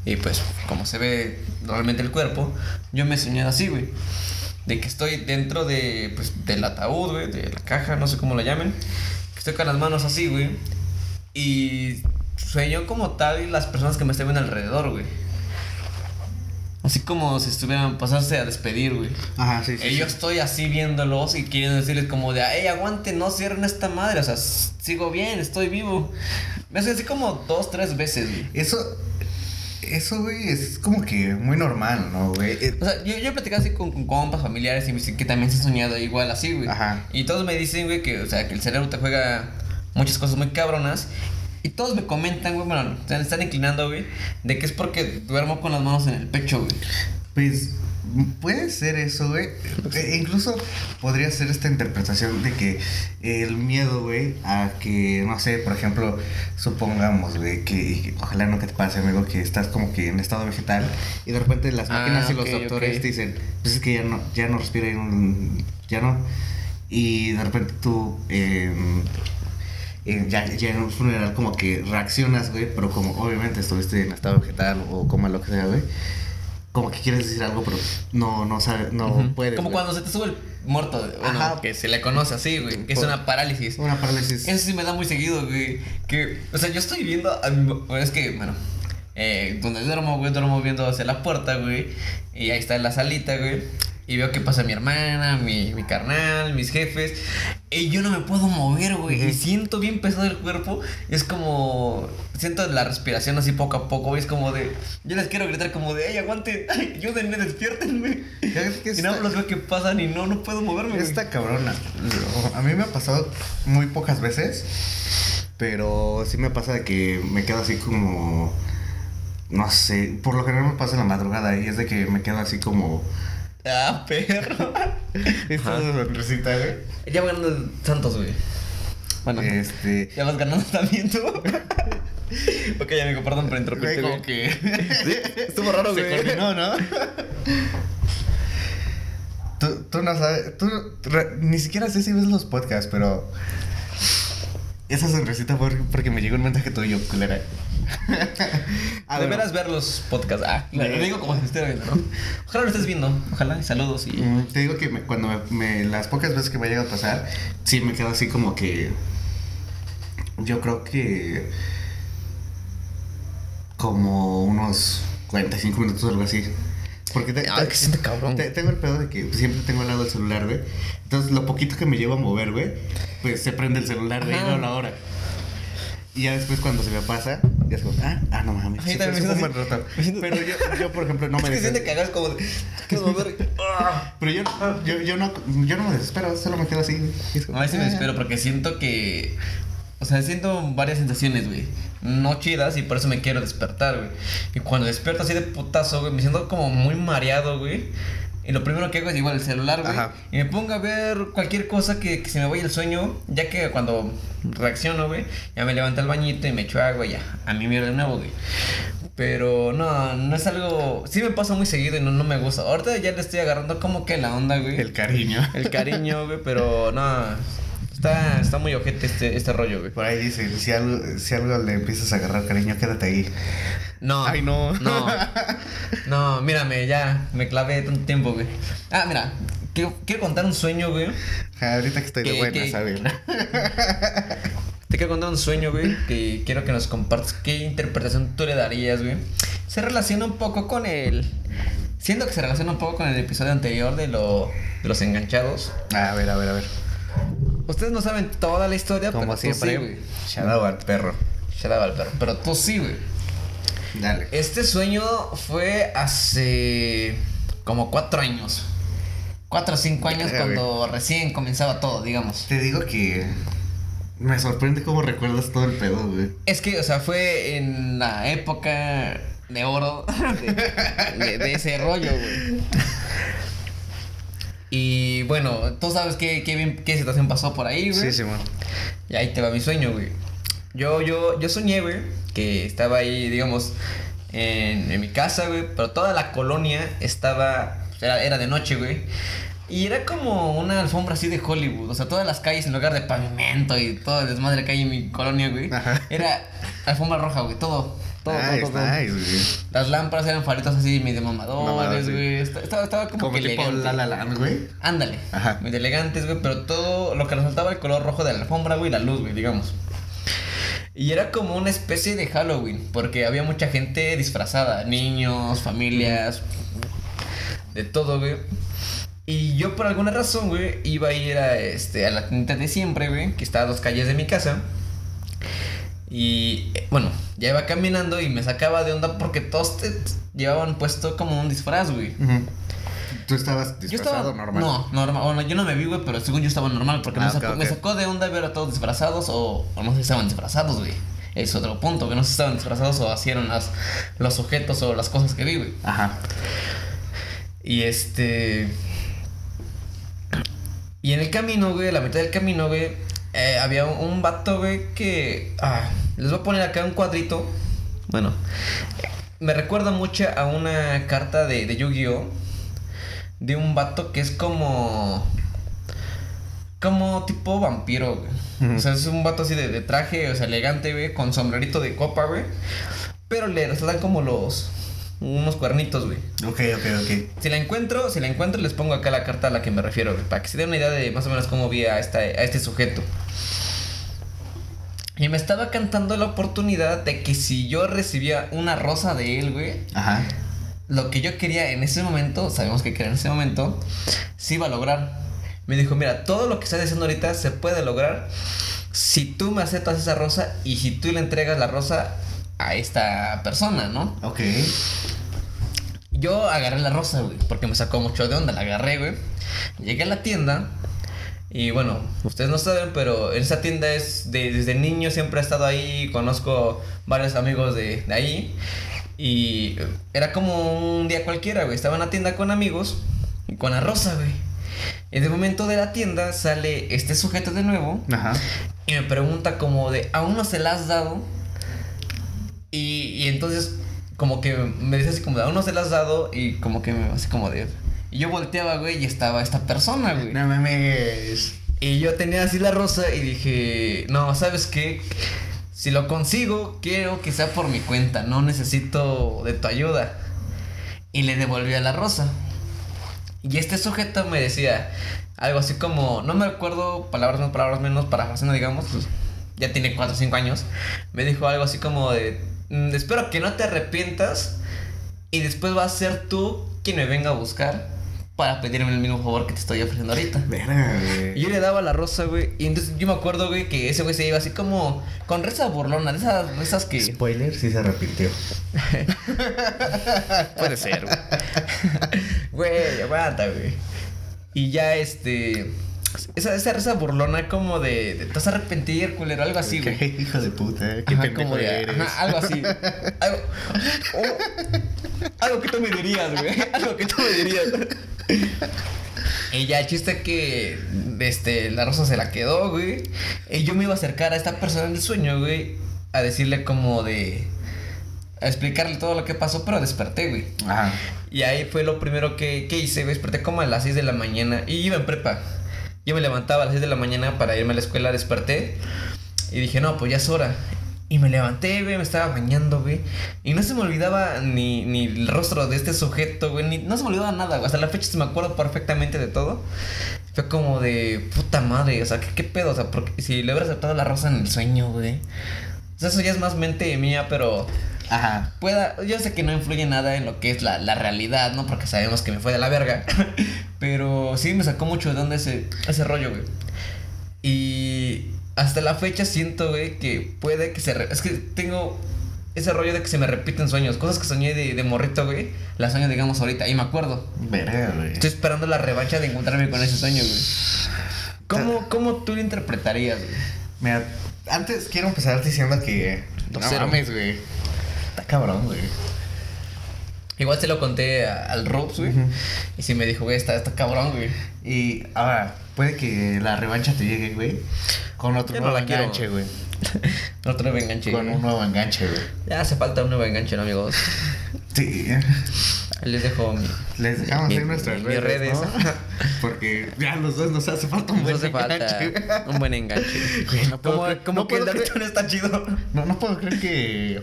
Speaker 1: Y pues, como se ve normalmente el cuerpo, yo me he soñado así, güey. De que estoy dentro de, pues, del ataúd, güey, de la caja, no sé cómo la llamen. Que estoy con las manos así, güey. Y sueño como tal y las personas que me estén viendo alrededor, güey. Así como si estuvieran pasarse a despedir, güey.
Speaker 2: Ajá, sí, sí.
Speaker 1: Y yo
Speaker 2: sí.
Speaker 1: estoy así viéndolos y quieren decirles como de, hey, aguante, no cierren esta madre, o sea, sigo bien, estoy vivo. Me hace así como dos, tres veces, güey.
Speaker 2: Eso, eso, güey, es como que muy normal, ¿no, güey? Eh,
Speaker 1: O sea, yo, yo he platicado así con, con compas, familiares y me dicen que también se han soñado igual así, güey.
Speaker 2: Ajá.
Speaker 1: Y todos me dicen, güey, que, o sea, que el cerebro te juega muchas cosas muy cabronas. Y todos me comentan, güey, bueno, se están inclinando, güey, de que es porque duermo con las manos en el pecho, güey.
Speaker 2: Pues puede ser eso, güey. E incluso podría ser esta interpretación de que el miedo, güey, a que, no sé, por ejemplo, supongamos, güey, que, ojalá no que te pase, amigo, que estás como que en estado vegetal y de repente las
Speaker 1: Ah,
Speaker 2: máquinas y los doctores te dicen, pues es que ya no, ya no respira, y no- ya no. Y de repente tú, eh, eh, ya, ya en un funeral como que reaccionas, güey, pero como obviamente estuviste en estado vegetal o como lo que sea, güey. Como que quieres decir algo, pero no, no sabes, no
Speaker 1: Ujú.
Speaker 2: puedes.
Speaker 1: Como
Speaker 2: güey.
Speaker 1: cuando se te sube el muerto, bueno,
Speaker 2: Ajá.
Speaker 1: que se le conoce así, güey, que es una parálisis.
Speaker 2: Una parálisis.
Speaker 1: Eso sí me da muy seguido, güey. Que, o sea, yo estoy viendo. A mi, bueno, es que, bueno, eh, donde duermo, güey, duermo viendo hacia la puerta, güey. Y ahí está la salita, güey. Y veo que pasa mi hermana, mi, mi carnal, mis jefes. Y yo no me puedo mover, güey. Y siento bien pesado el cuerpo. Es como. Siento la respiración así poco a poco. Es como de. Yo les quiero gritar como de, ¡ay, aguante! [LAUGHS] ¡Ay, ayúdenme,
Speaker 2: que
Speaker 1: Y no los veo que pasan y no, no puedo moverme.
Speaker 2: Esta cabrona. A mí me ha pasado muy pocas veces. Pero sí me pasa de que me quedo así como. No sé. Por lo general me pasa en la madrugada. Y es de que me quedo así como.
Speaker 1: Ah, perro. [LAUGHS]
Speaker 2: Esta sonrisita, güey.
Speaker 1: Ya voy ganando Santos, güey. Bueno,
Speaker 2: Este.
Speaker 1: ya vas ganando también tú. [LAUGHS] ok, amigo, perdón por interrumpirte,
Speaker 2: como que. [LAUGHS]
Speaker 1: Estuvo raro,
Speaker 2: Se
Speaker 1: güey.
Speaker 2: coordinó, ¿no? Tú, tú no sabes, tú re- ni siquiera sé si ves los podcasts, pero esa sonrisita fue porque me llegó un mensaje tuyo, culera. [LAUGHS] Ah,
Speaker 1: de veras ver los podcasts. Ah, lo digo como si estuviera viendo, ¿no? Ojalá lo estés viendo. Ojalá, y saludos y.
Speaker 2: Mm, Te digo que me- cuando me, me- las pocas veces que me llega a pasar, sí me quedo así como que. Yo creo que. Como unos 45 minutos o algo así. Porque te,
Speaker 1: Ah, que se siente cabrón.
Speaker 2: te- tengo el pedo de que siempre tengo al lado el celular, güey. Entonces, lo poquito que me llevo a mover, güey, pues se prende el celular, güey, y veo la hora. Y ya después, cuando se me pasa, ya es como, ah, ah no mames. Sí,
Speaker 1: también me siento
Speaker 2: Pero yo, yo, por ejemplo, no [LAUGHS] me
Speaker 1: es que
Speaker 2: desespero.
Speaker 1: siente como de. Quiero mover. Ah. [LAUGHS]
Speaker 2: Pero yo, yo, yo, no, yo no me desespero, solo me quedo así. como,
Speaker 1: A veces me
Speaker 2: ah.
Speaker 1: desespero porque siento que. O sea, siento varias sensaciones, güey. No chidas y por eso me quiero despertar, güey. Y cuando despierto así de putazo, güey, me siento como muy mareado, güey. Y lo primero que hago es igual el celular, güey. Y me pongo a ver cualquier cosa que, que se me vaya el sueño. Ya que cuando reacciono, güey, ya me levanto al bañito y me echo agua y ya. A mí mierda de nuevo, güey. Pero no, no es algo. Sí me pasa muy seguido y no, no me gusta. Ahorita ya le estoy agarrando como que la onda, güey.
Speaker 2: El cariño.
Speaker 1: El cariño, güey, pero no. Está, está muy ojete este, este rollo, güey.
Speaker 2: Por ahí dice, si algo, si algo le empiezas a agarrar cariño, quédate ahí.
Speaker 1: No.
Speaker 2: Ay, no.
Speaker 1: No. [LAUGHS] No, mírame, ya. Me clavé tanto tiempo, güey. Ah, mira. Quiero, quiero contar un sueño, güey.
Speaker 2: Ah, Ahorita que estoy de
Speaker 1: ¿Qué-
Speaker 2: buena? ¿sabes? [LAUGHS]
Speaker 1: Te quiero contar un sueño, güey. Que quiero que nos compartas qué interpretación tú le darías, güey. Se relaciona un poco con el. Siento que se relaciona un poco con el episodio anterior de, lo, de los enganchados.
Speaker 2: A ver, a ver, a ver.
Speaker 1: Ustedes no saben toda la historia,
Speaker 2: Como
Speaker 1: pero tú
Speaker 2: siempre,
Speaker 1: sí, güey.
Speaker 2: Shadow al perro.
Speaker 1: Shut up, al perro. Pero tú sí, güey.
Speaker 2: Dale.
Speaker 1: Este sueño fue hace como cuatro años. Cuatro o cinco años cuando recién comenzaba todo, digamos.
Speaker 2: Te digo que me sorprende cómo recuerdas todo el pedo, güey.
Speaker 1: Es que, o sea, fue en la época de oro de, de- de ese rollo, güey. [LAUGHS] Y bueno, tú sabes qué, qué, situación pasó por ahí, güey.
Speaker 2: Sí, Simón.
Speaker 1: Y ahí te va mi sueño, güey. Yo, yo, yo soñé, güey, que estaba ahí, digamos, en, en mi casa, güey, pero toda la colonia estaba, era, era de noche, güey. Y era como una alfombra así de Hollywood, o sea, todas las calles en lugar de pavimento y todo el desmadre que hay en mi colonia, güey.
Speaker 2: Ajá.
Speaker 1: Era alfombra roja, güey, todo, todo,
Speaker 2: Nice,
Speaker 1: todo, todo.
Speaker 2: nice, güey.
Speaker 1: Las lámparas eran faritos así medio mamadores,
Speaker 2: Mamadas, sí.
Speaker 1: güey. Esta- Estaba, estaba como,
Speaker 2: Como
Speaker 1: que
Speaker 2: tipo
Speaker 1: elegante.
Speaker 2: La La Land, güey.
Speaker 1: Ándale.
Speaker 2: Ajá.
Speaker 1: Muy elegantes, güey, pero todo lo que resaltaba el color rojo de la alfombra, güey, la luz, güey, digamos. Y era como una especie de Halloween, porque había mucha gente disfrazada, niños, familias, de todo, güey. Y yo por alguna razón, güey, iba a ir a, este, a la tienda de siempre, güey, que está a dos calles de mi casa. Y eh, bueno, ya iba caminando y me sacaba de onda porque todos te llevaban puesto como un disfraz, güey.
Speaker 2: Tú estabas
Speaker 1: Yo
Speaker 2: disfrazado
Speaker 1: estaba
Speaker 2: normal.
Speaker 1: No, normal. Bueno, yo no me vi, güey, pero según yo estaba normal porque
Speaker 2: Ah,
Speaker 1: me, sacó, me de onda ver a todos disfrazados o, o no sé si estaban disfrazados, güey. Es otro punto, que no sé si estaban disfrazados o hicieron las, los objetos o las cosas que vi, güey.
Speaker 2: Ajá.
Speaker 1: Y este. Y en el camino, güey, a la mitad del camino, güey, eh, había un, un vato, güey, que. Ah, les voy a poner acá un cuadrito. Bueno, me recuerda mucho a una carta de, de Yu-Gi-Oh! De un vato que es como. Como tipo vampiro, güey. O sea, es un vato así de, de traje, o sea, elegante, güey, con sombrerito de copa, güey. Pero le resaltan como los. Unos cuernitos, güey.
Speaker 2: Ok, ok, ok.
Speaker 1: Si la encuentro, si la encuentro, les pongo acá la carta a la que me refiero, güey, para que se den una idea de más o menos cómo vi a, esta, a este sujeto. Y me estaba cantando la oportunidad de que si yo recibía una rosa de él, güey,
Speaker 2: Ajá.
Speaker 1: lo que yo quería en ese momento, sabemos que quería en ese momento, se iba a lograr. Me dijo, mira, todo lo que estás diciendo ahorita se puede lograr si tú me aceptas esa rosa y si tú le entregas la rosa a esta persona, ¿no?
Speaker 2: Ok.
Speaker 1: Yo agarré la rosa, güey, porque me sacó mucho de onda, la agarré, güey. Llegué a la tienda y bueno, ustedes no saben, pero esa tienda es de, desde niño siempre he estado ahí, conozco varios amigos de, de ahí y era como un día cualquiera, güey. Estaba en la tienda con amigos y con la rosa, güey. En el momento de la tienda sale este sujeto de nuevo
Speaker 2: Ajá.
Speaker 1: y me pregunta como de, ¿aún no se la has dado? Y, y entonces como que me dice así como de, ¿aún no se la has dado? Y como que me así como de... Y yo volteaba, güey, y estaba esta persona, güey.
Speaker 2: No mames.
Speaker 1: Y yo tenía así la rosa y dije, no, ¿sabes qué? Si lo consigo, quiero que sea por mi cuenta, no necesito de tu ayuda. Y le devolví a la rosa. Y este sujeto me decía algo así como, no me acuerdo palabras más, palabras menos, parafraseando, digamos, pues, ya tiene 4 o 5 años. Me dijo algo así como de, "Mm, espero que no te arrepientas y después vas a ser tú quien me venga a buscar para pedirme el mismo favor que te estoy ofreciendo ahorita. [LAUGHS]
Speaker 2: Verga,
Speaker 1: Y
Speaker 2: güey.
Speaker 1: yo le daba la rosa, güey. Y entonces yo me acuerdo, güey, que ese güey se iba así como con burlona, de esas risas que.
Speaker 2: Spoiler, sí se arrepintió. [LAUGHS]
Speaker 1: Puede ser, güey. [LAUGHS] Güey, aguanta, güey. Y ya este. Esa, esa risa burlona como de, de, Te vas a arrepentir, culero, algo así, güey.
Speaker 2: Qué [LAUGHS] hijo de puta, qué
Speaker 1: Ajá, como de,
Speaker 2: eres.
Speaker 1: ajá, algo así. [LAUGHS] Algo, o- algo que tú me dirías, güey. [LAUGHS] Algo que tú me dirías. Y ya el chiste que este, la rosa se la quedó, güey. Y yo me iba a acercar a esta persona en el sueño, güey. A decirle como de. A explicarle todo lo que pasó, pero desperté, güey.
Speaker 2: Ajá.
Speaker 1: Y ahí fue lo primero que, que hice, güey. Desperté como a las 6 de la mañana. Y iba en prepa. Yo me levantaba a las 6 de la mañana para irme a la escuela, desperté y dije, no, pues ya es hora. Y me levanté, güey, me estaba bañando, güey. Y no se me olvidaba ni, ni el rostro de este sujeto, güey. Ni, no se me olvidaba nada, güey. Hasta la fecha se me acuerdo perfectamente de todo. Fue como de puta madre, o sea, ¿qué, pedo? O sea, porque si le hubiera aceptado la rosa en el sueño, güey. O sea, eso ya es más mente mía, pero
Speaker 2: Ajá.
Speaker 1: pueda, yo sé que no influye nada en lo que es la, la realidad, ¿no? Porque sabemos que me fue de la verga. [LAUGHS] Pero sí me sacó mucho de onda ese, ese rollo, güey. Y hasta la fecha siento, güey, que puede que se... re- es que tengo ese rollo de que se me repiten sueños. Cosas que soñé de, de morrito, güey. Las sueño, digamos, ahorita. Y me acuerdo.
Speaker 2: Verga, güey.
Speaker 1: Estoy esperando la revancha de encontrarme con ese sueño, güey. ¿Cómo, cómo tú lo interpretarías, güey?
Speaker 2: Mira, antes quiero empezar diciendo que. No mames, güey. Cabrón, güey.
Speaker 1: Igual se lo conté a- al Robs, güey. Y sí me dijo, güey, está, está cabrón, güey.
Speaker 2: Y ahora, puede que la revancha te llegue, güey. Con otro
Speaker 1: Yo
Speaker 2: nuevo enganche, güey. [LAUGHS]
Speaker 1: Otro nuevo enganche.
Speaker 2: Con un nuevo enganche, güey.
Speaker 1: Ya hace falta un nuevo enganche, ¿no, amigos? [LAUGHS]
Speaker 2: Sí.
Speaker 1: Les dejo mi.
Speaker 2: Les dejamos
Speaker 1: mi-
Speaker 2: ahí nuestras redes,
Speaker 1: redes.
Speaker 2: ¿no? [LAUGHS] Porque ya los dos nos hace falta un
Speaker 1: Nos
Speaker 2: buen
Speaker 1: hace falta
Speaker 2: enganche.
Speaker 1: un buen enganche.
Speaker 2: Güey, no puedo
Speaker 1: Como,
Speaker 2: creer-
Speaker 1: como
Speaker 2: no
Speaker 1: que el
Speaker 2: creer-
Speaker 1: está chido.
Speaker 2: No, no puedo creer que.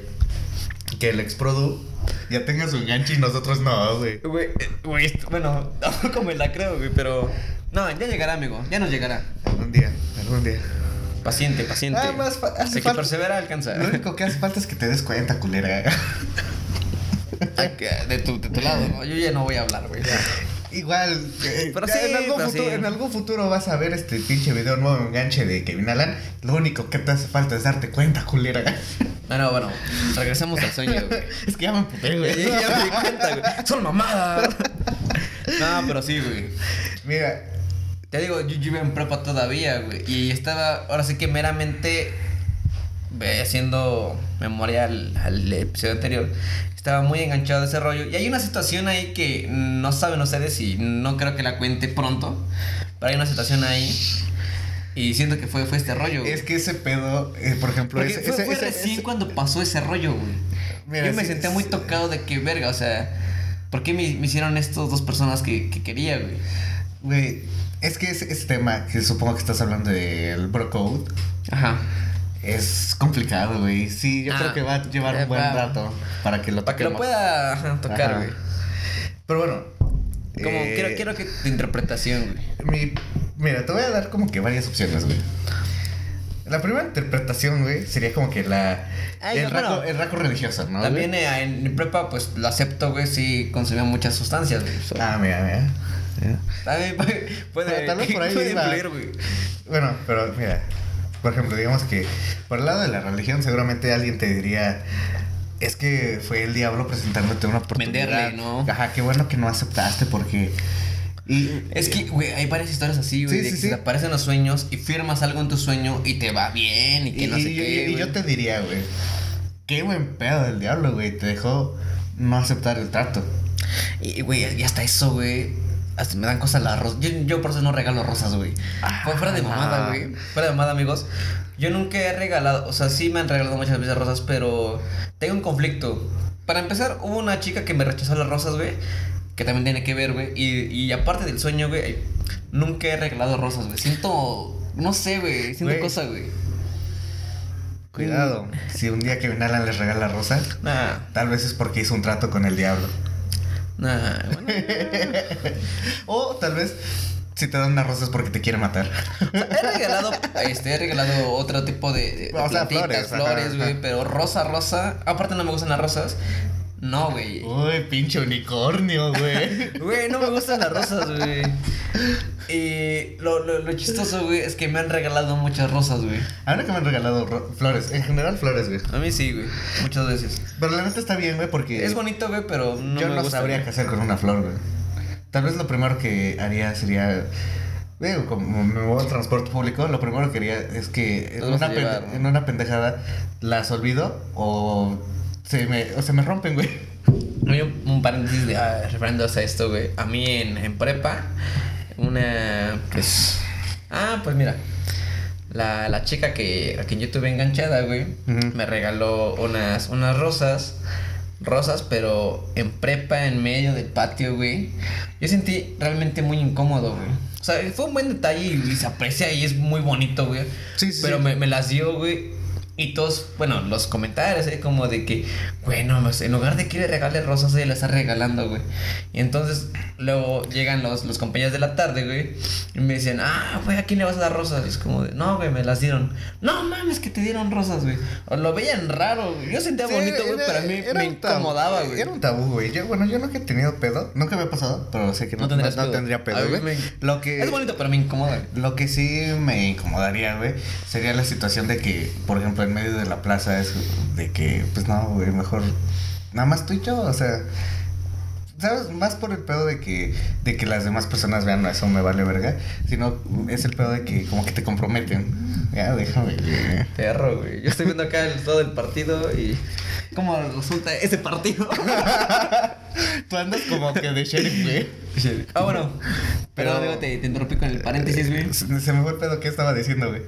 Speaker 2: Que el ex-produ ya tenga su enganche y nosotros no, güey.
Speaker 1: Güey, eh, güey, bueno, [LAUGHS] tampoco me la creo, güey, pero. No, ya llegará, amigo. Ya nos llegará.
Speaker 2: Algún día, algún día.
Speaker 1: Paciente, paciente.
Speaker 2: Nada más fa- hace
Speaker 1: que
Speaker 2: falta-
Speaker 1: persevera alcanza.
Speaker 2: Lo único que hace falta es que te des cuenta, culera. [LAUGHS]
Speaker 1: De tu, de tu lado, ¿no? Yo ya no voy a hablar, güey.
Speaker 2: Igual, eh,
Speaker 1: Pero sí,
Speaker 2: en, algún
Speaker 1: pero
Speaker 2: futuro,
Speaker 1: sí.
Speaker 2: en algún futuro vas a ver este pinche video nuevo enganche de Kevin Alan. Lo único que te hace falta es darte cuenta, culera. [LAUGHS]
Speaker 1: Bueno, bueno, regresemos al sueño, güey. [LAUGHS]
Speaker 2: Es que ya me emputé, güey.
Speaker 1: Ya, [LAUGHS] ya me di cuenta, güey. Son mamadas. [LAUGHS] No, pero sí, güey.
Speaker 2: Mira,
Speaker 1: Te digo, yo, yo iba en prepa todavía, güey. Y estaba, ahora sí que meramente ve, haciendo memoria al, al episodio anterior. Estaba muy enganchado de ese rollo. Y hay una situación ahí que no saben ustedes y no creo que la cuente pronto. Pero hay una situación ahí. Y siento que fue, fue este rollo, güey.
Speaker 2: es que ese pedo, eh, por ejemplo,
Speaker 1: Porque
Speaker 2: ese,
Speaker 1: fue,
Speaker 2: ese-
Speaker 1: fue
Speaker 2: ese-
Speaker 1: recién
Speaker 2: ese-
Speaker 1: cuando pasó ese rollo, güey.
Speaker 2: Mira,
Speaker 1: Yo me
Speaker 2: sí,
Speaker 1: senté muy tocado de que, verga, o sea, ¿por qué me, me hicieron estos dos personas que, que quería, güey?
Speaker 2: Güey, es que ese, ese tema que supongo que estás hablando del bro code
Speaker 1: Ajá.
Speaker 2: es complicado, güey. Sí, yo
Speaker 1: Ah,
Speaker 2: creo que va a llevar
Speaker 1: eh,
Speaker 2: un buen
Speaker 1: va-
Speaker 2: rato para que lo
Speaker 1: Para que lo pueda tocar,
Speaker 2: Ajá.
Speaker 1: güey.
Speaker 2: Pero bueno.
Speaker 1: Como,
Speaker 2: eh,
Speaker 1: quiero, quiero que tu interpretación, güey.
Speaker 2: Mi, mira, te voy a dar como que varias opciones, güey. La primera interpretación, güey, sería como que la.
Speaker 1: Ay,
Speaker 2: el,
Speaker 1: no,
Speaker 2: raco,
Speaker 1: bueno.
Speaker 2: el raco religioso, ¿no?
Speaker 1: También eh, en mi prepa, pues lo acepto, güey, sí consumía muchas sustancias, güey. So,
Speaker 2: Ah, mira, mira.
Speaker 1: También [LAUGHS] puede, puede,
Speaker 2: tal vez por ahí
Speaker 1: puede influir, güey.
Speaker 2: Bueno, pero mira, por ejemplo, digamos que por el lado de la religión, seguramente alguien te diría. Es que fue el diablo presentándote una oportunidad.
Speaker 1: Venderle, ¿no?
Speaker 2: Ajá, qué bueno que no aceptaste porque. Y,
Speaker 1: Es que, güey, hay varias historias así, güey,
Speaker 2: Sí,
Speaker 1: de
Speaker 2: sí,
Speaker 1: que
Speaker 2: sí.
Speaker 1: te aparecen los sueños y firmas algo en tu sueño y te va bien y que
Speaker 2: y,
Speaker 1: no sé
Speaker 2: y-
Speaker 1: qué,
Speaker 2: y- yo te diría, güey. Qué buen pedo del diablo, güey. Te dejó no aceptar el trato.
Speaker 1: Y, güey, y hasta eso, güey. Hasta me dan cosas las rosas. Yo, yo por eso no regalo rosas, güey. Fue fuera de mamada, güey. Fuera de mamada, amigos. Yo nunca he regalado, o sea, sí me han regalado muchas veces rosas, pero tengo un conflicto. Para empezar, hubo una chica que me rechazó las rosas, güey. Que también tiene que ver, güey. Y, y aparte del sueño, güey, nunca he regalado rosas, güey. Siento, no sé, güey. Siento
Speaker 2: Güey.
Speaker 1: cosa, güey.
Speaker 2: Cuidado. Si un día Kevin Alan les regala rosas,
Speaker 1: Nah,
Speaker 2: tal vez es porque hizo un trato con el diablo.
Speaker 1: nah, bueno. [LAUGHS]
Speaker 2: O tal vez si te dan unas rosas porque te quiere matar.
Speaker 1: He regalado, este, he regalado otro tipo de, de plantitas,
Speaker 2: flores,
Speaker 1: güey, pero rosa, rosa. Aparte no me gustan las rosas. No, güey.
Speaker 2: Uy, pinche unicornio, güey. [LAUGHS]
Speaker 1: Güey, no me gustan las rosas, güey. Y lo, lo, lo chistoso, güey, es que me han regalado muchas rosas, güey.
Speaker 2: Ahora que me han regalado flores, en general flores, güey.
Speaker 1: A mí sí, güey. Muchas veces.
Speaker 2: Pero la neta está bien, güey, porque
Speaker 1: Es bonito, güey, pero no
Speaker 2: yo
Speaker 1: me
Speaker 2: no
Speaker 1: gusta.
Speaker 2: sabría
Speaker 1: güey.
Speaker 2: qué hacer con una flor, güey. Tal vez lo primero que haría sería. Digo, como me muevo al transporte público, lo primero que haría es que en
Speaker 1: a
Speaker 2: una, en una pendejada las olvido o se me, o se me rompen, güey.
Speaker 1: Hay un, un paréntesis de ah, refiriéndose a esto, güey. A mí en, en prepa, una. Pues. Ah, pues mira. La, la chica que, a quien yo tuve enganchada, güey, me regaló unas, unas rosas. Rosas, pero en prepa, en medio del patio, güey. Yo sentí realmente muy incómodo, güey. O sea, fue un buen detalle y, y se aprecia y es muy bonito, güey.
Speaker 2: Sí, sí,
Speaker 1: Pero me las dio, güey. Y todos, bueno, los comentarios, eh, como de que, bueno, pues, en lugar de que le regale rosas, ella le está regalando, güey. Y entonces, luego llegan los, los compañeros de la tarde, güey, y me dicen, ah, güey, ¿a quién le vas a dar rosas? Y es como de, no, güey, me las dieron. No mames, que te dieron rosas, güey. O lo veían raro, güey. Yo sentía
Speaker 2: Sí,
Speaker 1: bonito, güey, pero a mí me incomodaba, güey.
Speaker 2: Era un tabú, güey. Yo, bueno, yo nunca he tenido pedo. Nunca me ha pasado, pero sé que no,
Speaker 1: No
Speaker 2: no
Speaker 1: pedo.
Speaker 2: tendría
Speaker 1: A
Speaker 2: pedo, güey.
Speaker 1: me-
Speaker 2: Lo que...
Speaker 1: Es bonito, pero me incomoda.
Speaker 2: Lo que sí me incomodaría, güey, sería la situación de que, por ejemplo, en medio de la plaza es de que, pues no, güey, mejor nada más tú y yo, o sea, ¿sabes? Más por el pedo de que, de que las demás personas vean, no, eso me vale verga, sino es el pedo de que como que te comprometen. Ya, déjame, güey.
Speaker 1: Perro, güey. Yo estoy viendo acá el, todo el partido y. ¿Cómo resulta ese partido? [LAUGHS]
Speaker 2: Tú andas como que de sheriff, güey.
Speaker 1: Ah, bueno. Pero,
Speaker 2: Pero-
Speaker 1: digo, te, te interrumpí con el paréntesis, güey.
Speaker 2: Se, se me fue el pedo que estaba diciendo, güey.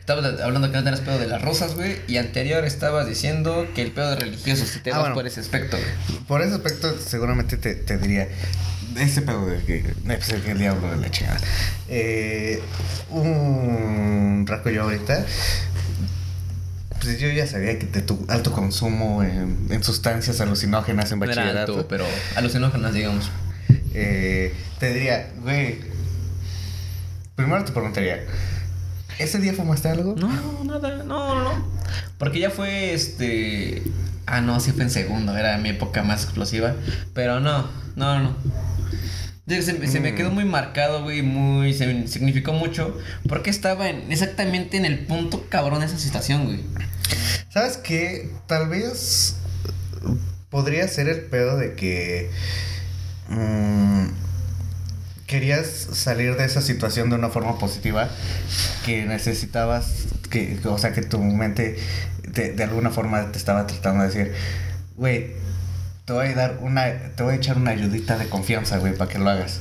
Speaker 1: Estabas hablando que no tenías pedo de las rosas, güey. Y anterior estabas diciendo que el pedo de religioso, si te
Speaker 2: Ah,
Speaker 1: vas
Speaker 2: bueno.
Speaker 1: por ese aspecto, güey.
Speaker 2: Por ese aspecto, seguramente te, te diría. Ese pedo de que. eh, pues, el diablo de la chingada. Eh, un raco yo ahorita. Pues yo ya sabía que de tu alto consumo en, en sustancias alucinógenas en bachillerato.
Speaker 1: alto, pero alucinógenas, digamos.
Speaker 2: Eh, te diría, güey. Primero te preguntaría. ¿Ese día fumaste algo?
Speaker 1: No, nada, no, no, no. Porque ya fue este. Ah, no, sí fue en segundo, era mi época más explosiva. Pero no, no, no. Se, se me
Speaker 2: Mm.
Speaker 1: quedó muy marcado, güey, muy. Se significó mucho. Porque estaba en- exactamente en el punto cabrón de esa situación, güey.
Speaker 2: ¿Sabes qué? Tal vez podría ser el pedo de que mm, querías salir de esa situación de una forma positiva, que necesitabas, que, o sea, que tu mente de, de alguna forma te estaba tratando de decir, güey, te voy a dar una, te voy a echar una ayudita de confianza, güey, para que lo hagas.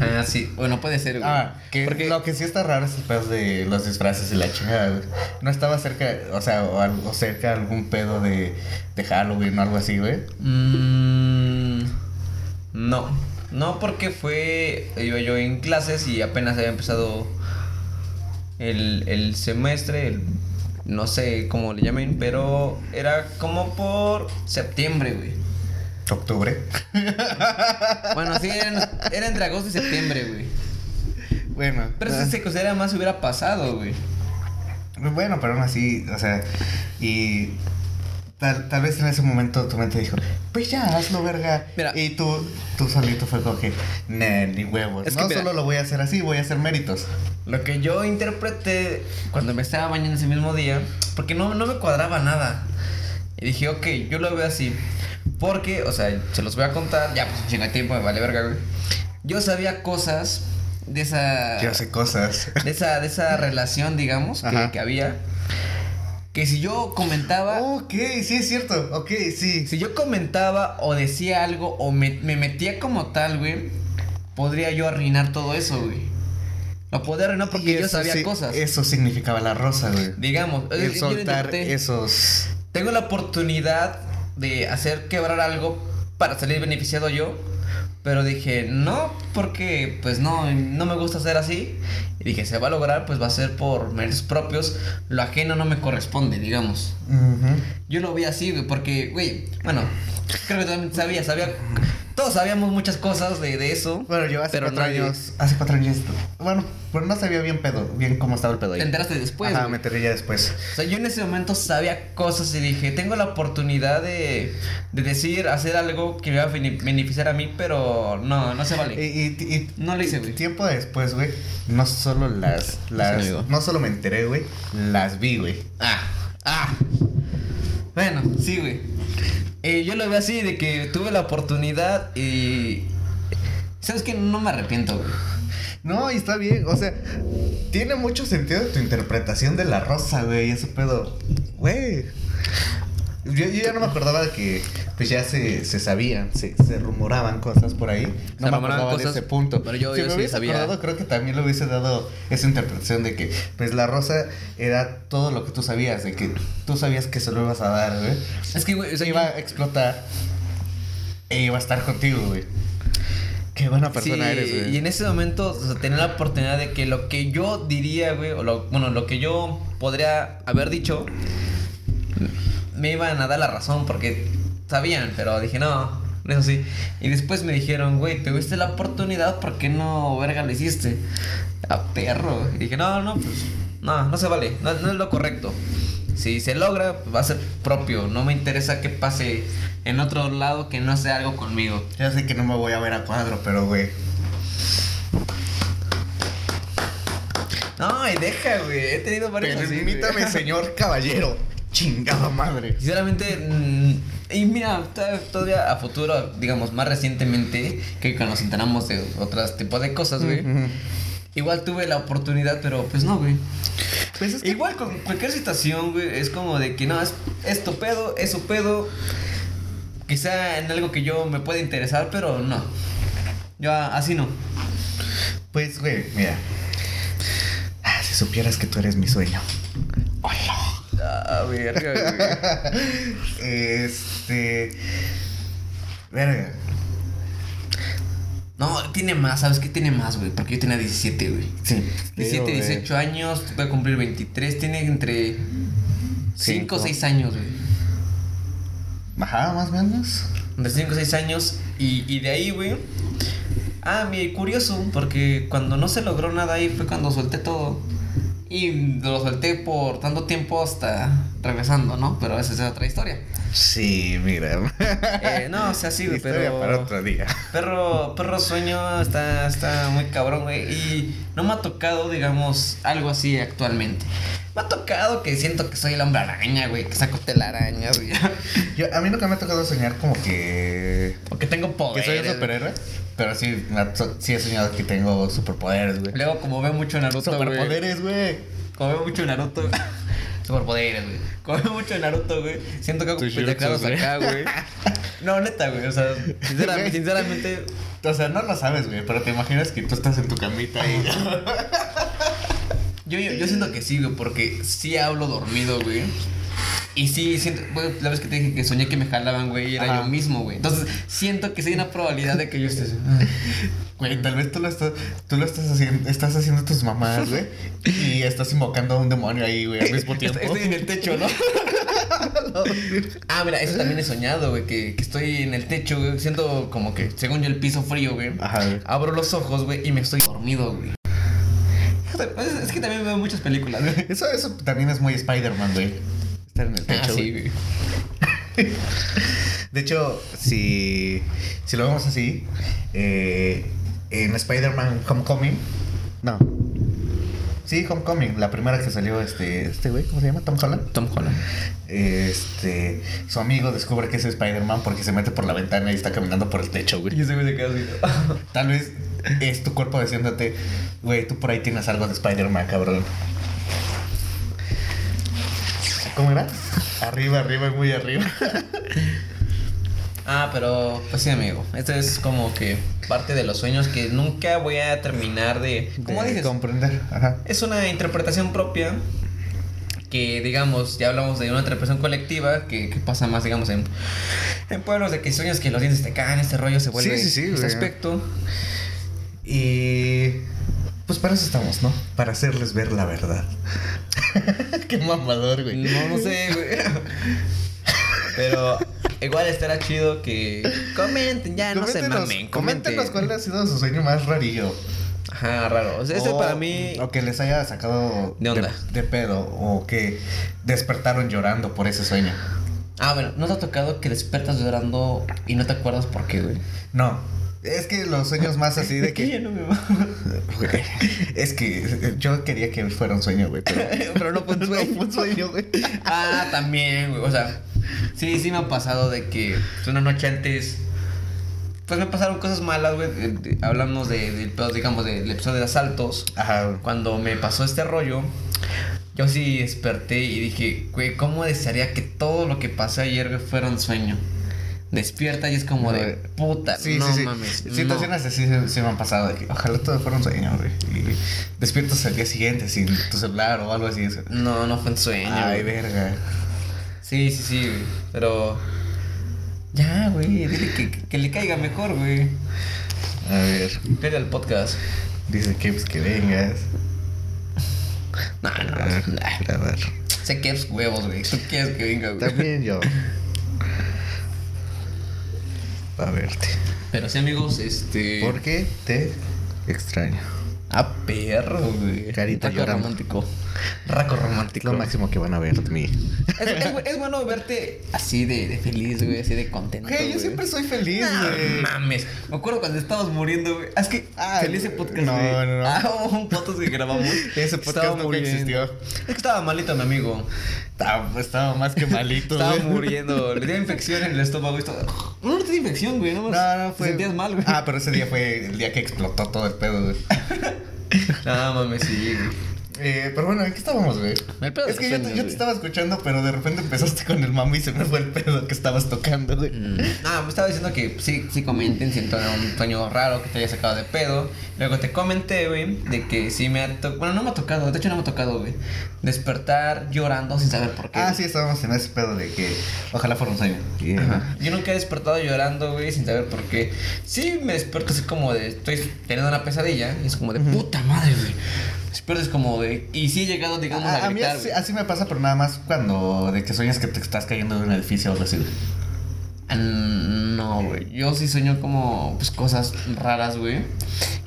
Speaker 1: Ah, sí. Bueno, puede ser, güey.
Speaker 2: Ah, que
Speaker 1: Porque
Speaker 2: lo que sí está raro es el pedo de los disfraces y la chingada, güey. No estaba cerca, o sea, o, algo cerca algún pedo de, de Halloween o algo así, güey.
Speaker 1: Mm, no, no porque fue, iba yo en clases y apenas había empezado el, el semestre, el- no sé cómo le llamen, pero era como por septiembre, güey.
Speaker 2: Octubre. [LAUGHS]
Speaker 1: Bueno, sí, era, era entre agosto y septiembre, güey.
Speaker 2: Bueno.
Speaker 1: Pero
Speaker 2: ah,
Speaker 1: si se considera más hubiera pasado, güey.
Speaker 2: Bueno, pero aún así, o sea, y tal, tal vez en ese momento tu mente dijo, pues ya, hazlo, verga.
Speaker 1: Mira.
Speaker 2: y tú, tú solito fue como que, nah, ni huevos.
Speaker 1: Es que
Speaker 2: no
Speaker 1: mira.
Speaker 2: solo lo voy a hacer así, voy a hacer méritos.
Speaker 1: Lo que yo interpreté cuando me estaba bañando ese mismo día, porque no, no me cuadraba nada. Y dije, ok, yo lo veo así. Porque, o sea, se los voy a contar, ya pues chingo de tiempo, me vale verga, güey. Yo sabía cosas de esa.
Speaker 2: Yo sé cosas.
Speaker 1: De esa, de esa [LAUGHS] relación, digamos, que, que había. Que si yo comentaba.
Speaker 2: ok, sí es cierto. Ok, sí.
Speaker 1: Si yo comentaba o decía algo o me, me metía como tal, güey, podría yo arruinar todo eso, güey. Lo podría arruinar porque yo sabía
Speaker 2: sí-
Speaker 1: cosas.
Speaker 2: Eso significaba la rosa, güey.
Speaker 1: Digamos,
Speaker 2: El
Speaker 1: yo
Speaker 2: soltar
Speaker 1: intenté-
Speaker 2: esos.
Speaker 1: Tengo la oportunidad de hacer quebrar algo para salir beneficiado yo. Pero dije, no, porque pues no, no me gusta hacer así. Y dije, se va a lograr, pues va a ser por méritos propios. Lo ajeno no me corresponde, digamos. Yo lo vi así, güey, porque, güey, bueno, creo que también sabía, sabía. Todos sabíamos muchas cosas de, de eso.
Speaker 2: Bueno, yo hace
Speaker 1: pero
Speaker 2: cuatro
Speaker 1: nadie-
Speaker 2: años. Hace cuatro años. Bueno, pero no sabía bien pedo, bien cómo estaba el pedo ahí.
Speaker 1: Te enteraste después. Güey.
Speaker 2: me enteré ya después.
Speaker 1: O sea, yo en ese momento sabía cosas y dije, tengo la oportunidad de, de decir, hacer algo que me va a bene- beneficiar a mí, pero no, no se vale.
Speaker 2: y- y-
Speaker 1: No lo hice, güey.
Speaker 2: Tiempo después, güey, no solo las, las, no solo me enteré, güey, las vi, güey.
Speaker 1: Ah, ah. Bueno, sí, güey. Eh, yo lo veo así, de que tuve la oportunidad y... ¿Sabes qué? No me arrepiento.
Speaker 2: No, y está bien, o sea, tiene mucho sentido tu interpretación de la rosa, güey, ese pedo. Güey. Yo, yo ya no me acordaba de que pues ya se, se sabían, se, se rumoraban cosas por ahí. No
Speaker 1: Se
Speaker 2: me acordaba
Speaker 1: cosas,
Speaker 2: de ese punto.
Speaker 1: pero yo-
Speaker 2: si
Speaker 1: yo
Speaker 2: me
Speaker 1: sí
Speaker 2: hubiese
Speaker 1: sabía.
Speaker 2: acordado, creo que también le hubiese dado esa interpretación de que pues la rosa era todo lo que tú sabías, de que tú sabías que se lo ibas a dar, güey.
Speaker 1: Es que, güey, o sea,
Speaker 2: Se iba a explotar e iba a estar contigo, güey. Qué buena persona
Speaker 1: Sí,
Speaker 2: eres, güey.
Speaker 1: Y en ese momento o sea, tenía la oportunidad de que lo que yo diría, güey, o lo, bueno, lo que yo podría haber dicho, me iban a dar la razón porque sabían, pero dije, no, eso sí. Y después me dijeron, güey, te tuviste la oportunidad, ¿por qué no, verga, lo hiciste? A perro. Y dije, no, no, pues, no, no se vale, no, no es lo correcto. Si se logra, va a ser propio. No me interesa que pase en otro lado que no sea algo conmigo.
Speaker 2: Ya sé que no me voy a ver a cuadro, pero, güey.
Speaker 1: No, y deja, güey. He tenido varios así.
Speaker 2: Permítame, señor caballero. [LAUGHS] Chingada madre.
Speaker 1: Sinceramente, mm, y mira, to- todavía a futuro, digamos, más recientemente, que cuando nos enteramos de otros tipos de cosas, güey. Igual tuve la oportunidad, pero pues no, güey.
Speaker 2: Pues es que
Speaker 1: Igual con cualquier situación, güey, es como de que no, es, es tu pedo, es su pedo. Quizá en algo que yo me pueda interesar, pero no. Yo así no.
Speaker 2: Pues, güey, mira. Ah, si supieras que tú eres mi sueño.
Speaker 1: Ah, verga, güey. [LAUGHS]
Speaker 2: Este. Verga.
Speaker 1: No, tiene más, ¿sabes qué tiene más, güey? Porque yo tenía 17, güey.
Speaker 2: Sí.
Speaker 1: 17,
Speaker 2: Digo, güey.
Speaker 1: 18 años, voy a cumplir 23, tiene entre 5
Speaker 2: Cinco.
Speaker 1: o 6 años, güey.
Speaker 2: Ajá, más o menos.
Speaker 1: De 5 o 6 años, y, y de ahí, güey. Ah, mira, y curioso, porque cuando no se logró nada ahí fue cuando solté todo. Y lo solté por tanto tiempo hasta regresando, ¿no? Pero esa es otra historia.
Speaker 2: Sí, mira.
Speaker 1: Eh, no, o sea, sí, güey,
Speaker 2: Historia
Speaker 1: pero.
Speaker 2: para otro día.
Speaker 1: Perro, perro sueño está, está muy cabrón, güey. Y no me ha tocado, digamos, algo así actualmente. Me ha tocado que siento que soy el hombre araña, güey. Que saco telarañas, güey.
Speaker 2: Yo, a mí nunca me ha tocado soñar como que.
Speaker 1: O que tengo
Speaker 2: Que
Speaker 1: poderes.
Speaker 2: soy un superhéroe. Pero sí, sí he soñado que tengo superpoderes, güey.
Speaker 1: Luego, como veo mucho Naruto, güey.
Speaker 2: Superpoderes, güey.
Speaker 1: Como veo mucho Naruto. Superpoderes, güey. Como veo mucho Naruto, güey. Siento que hago pendejadas acá, güey. [LAUGHS] No, neta, güey. O sea, sinceramente, [LAUGHS] sinceramente
Speaker 2: O sea, no lo sabes, güey, pero te imaginas que tú estás en tu camita y. [LAUGHS]
Speaker 1: Yo, yo, yo siento que sí, güey, porque sí hablo dormido, güey. Y sí, siento, güey, la vez que te dije que soñé que me jalaban, güey, era
Speaker 2: Ajá.
Speaker 1: yo mismo, güey. Entonces, siento que sí hay una probabilidad de que yo esté así. [LAUGHS]
Speaker 2: Güey, tal vez tú lo estás, tú lo estás haciendo, estás haciendo tus mamás, güey. Y estás invocando a un demonio ahí, güey, al mismo tiempo.
Speaker 1: Estoy en el techo, ¿no? [LAUGHS] ah, mira, eso también he soñado, güey, que, que estoy en el techo, güey, siento como que, según yo, el piso frío, güey.
Speaker 2: Ajá, güey.
Speaker 1: Abro los ojos, güey, y me estoy dormido, güey. Es, es que también veo muchas películas, güey.
Speaker 2: Eso, eso también es muy Spider-Man, güey. Estar en el techo.
Speaker 1: Ah, sí,
Speaker 2: güey. De hecho, si, si lo vemos así, eh, en Spider-Man Homecoming. No. Sí, Homecoming, la primera que salió este, este güey, ¿cómo se llama? Tom Holland.
Speaker 1: Tom Holland.
Speaker 2: Este, su amigo descubre que es Spider-Man porque se mete por la ventana y está caminando por el techo, güey.
Speaker 1: Y ese güey se queda así.
Speaker 2: Tal vez es tu cuerpo diciéndote, güey, tú por ahí tienes algo de Spider-Man, cabrón. ¿Cómo era? Arriba, arriba muy arriba.
Speaker 1: Ah, pero pues sí, amigo. Esto es como que parte de los sueños que nunca voy a terminar de. ¿Cómo
Speaker 2: De
Speaker 1: dices?
Speaker 2: Comprender. Ajá.
Speaker 1: Es una interpretación propia que, digamos, ya hablamos de una interpretación colectiva que, que pasa más, digamos, en, en pueblos de que sueños que los dientes te caen, este rollo se vuelve
Speaker 2: Sí, sí, sí, güey.
Speaker 1: aspecto.
Speaker 2: Y pues para eso estamos, ¿no? Para hacerles ver la verdad. [LAUGHS] Qué mamador, güey.
Speaker 1: No, no sé, güey. Pero igual estará chido que comenten, ya no se mamen,
Speaker 2: coméntenos
Speaker 1: comenten.
Speaker 2: cuál ha sido su sueño más rarillo.
Speaker 1: Ajá, raro. O sea,
Speaker 2: O-
Speaker 1: para mí.
Speaker 2: O que les haya sacado
Speaker 1: De onda.
Speaker 2: de pedo. O que despertaron llorando por ese sueño.
Speaker 1: Ah, bueno, ¿no te ha tocado que despiertas llorando y no te acuerdas por qué, güey?
Speaker 2: No. Es que los sueños más así de [LAUGHS] que.
Speaker 1: no me va.
Speaker 2: Güey, [LAUGHS] Es que yo quería que fuera un sueño, güey. Pero, [LAUGHS]
Speaker 1: Pero no fue un sueño.
Speaker 2: fue un sueño, güey.
Speaker 1: Ah, también, güey. O sea, sí, sí me ha pasado de que una noche antes. Pues me pasaron cosas malas, güey. de- de- Hablamos de, del pedo, digamos, del episodio de asaltos.
Speaker 2: Ajá.
Speaker 1: Cuando me pasó este rollo, yo sí desperté y dije, güey, ¿cómo desearía que todo lo que pasé ayer fuera un sueño? Despierta y es como de puta,
Speaker 2: Sí,
Speaker 1: no
Speaker 2: sí, sí.
Speaker 1: mames.
Speaker 2: Situaciones así se, se me han pasado. De que ojalá todo fuera un sueño, güey. Y despiertas al día siguiente sin tu celular o algo así.
Speaker 1: No, no, no fue un sueño.
Speaker 2: Ay,
Speaker 1: güey.
Speaker 2: verga.
Speaker 1: Sí, sí, sí, güey. Pero. Ya, güey. Dile que, que le caiga mejor, güey.
Speaker 2: A ver,
Speaker 1: Pega el podcast.
Speaker 2: dice que pues que vengas
Speaker 1: No,
Speaker 2: a
Speaker 1: no,
Speaker 2: grabar.
Speaker 1: nah.
Speaker 2: grabar.
Speaker 1: Sé que es huevos, güey. Tú quieres que venga, güey.
Speaker 2: También yo. A verte.
Speaker 1: Pero sí, amigos, este.
Speaker 2: Porque te extraño.
Speaker 1: Ah, perro, güey.
Speaker 2: Carita llorando.
Speaker 1: romántico. Raco romántico.
Speaker 2: lo máximo que van a ver de mí.
Speaker 1: Es, es- es bueno verte así de, de feliz, güey, así de contento.
Speaker 2: Güey, yo
Speaker 1: güey.
Speaker 2: siempre soy feliz,
Speaker 1: No
Speaker 2: güey.
Speaker 1: mames. Me acuerdo cuando estabas muriendo, güey. Ah, Es que
Speaker 2: Ah,
Speaker 1: feliz ese podcast,
Speaker 2: no,
Speaker 1: güey.
Speaker 2: no, no.
Speaker 1: Ah, hubo un podcast que grabamos. [LAUGHS]
Speaker 2: Ese podcast nunca existió.
Speaker 1: Es que estaba malito, mi amigo.
Speaker 2: Estaba, estaba más que malito,
Speaker 1: Estaba
Speaker 2: güey.
Speaker 1: muriendo. Le dio infección en el estómago. y estaba- No, no te dio infección, güey. No,
Speaker 2: No, no, fue.
Speaker 1: sentías mal, güey.
Speaker 2: Ah, pero ese día fue el día que explotó todo el pedo, güey. [LAUGHS]
Speaker 1: No, mames, sí, güey.
Speaker 2: Eh, pero bueno, ¿en qué estábamos, güey?
Speaker 1: El pedo
Speaker 2: Es que yo, te- yo estaba escuchando, pero de repente empezaste con el mami y se me fue el pedo que estabas tocando, güey.
Speaker 1: Ah, me estaba diciendo que sí, sí comenten si entonces un sueño raro que te haya sacado de pedo. Luego te comenté, güey, de que sí me ha tocado. Bueno, no me ha tocado, de hecho no me ha tocado, güey. Despertar llorando sin saber por qué.
Speaker 2: Ah, sí, estábamos en ese pedo de que ojalá fuera un sueño. Y,
Speaker 1: Ajá. Yo nunca he despertado llorando, güey, sin saber por qué. Sí, me despierto así como de. Estoy teniendo una pesadilla. Y es como de puta madre, güey. Despiertas como de. Y sí he llegado, digamos, a,
Speaker 2: A, a mí
Speaker 1: gritar.
Speaker 2: así,
Speaker 1: güey.
Speaker 2: así me pasa, pero nada más cuando de que sueñas que te estás cayendo de un edificio o algo así. güey.
Speaker 1: Ah, No, güey. Yo sí sueño como pues cosas raras, güey.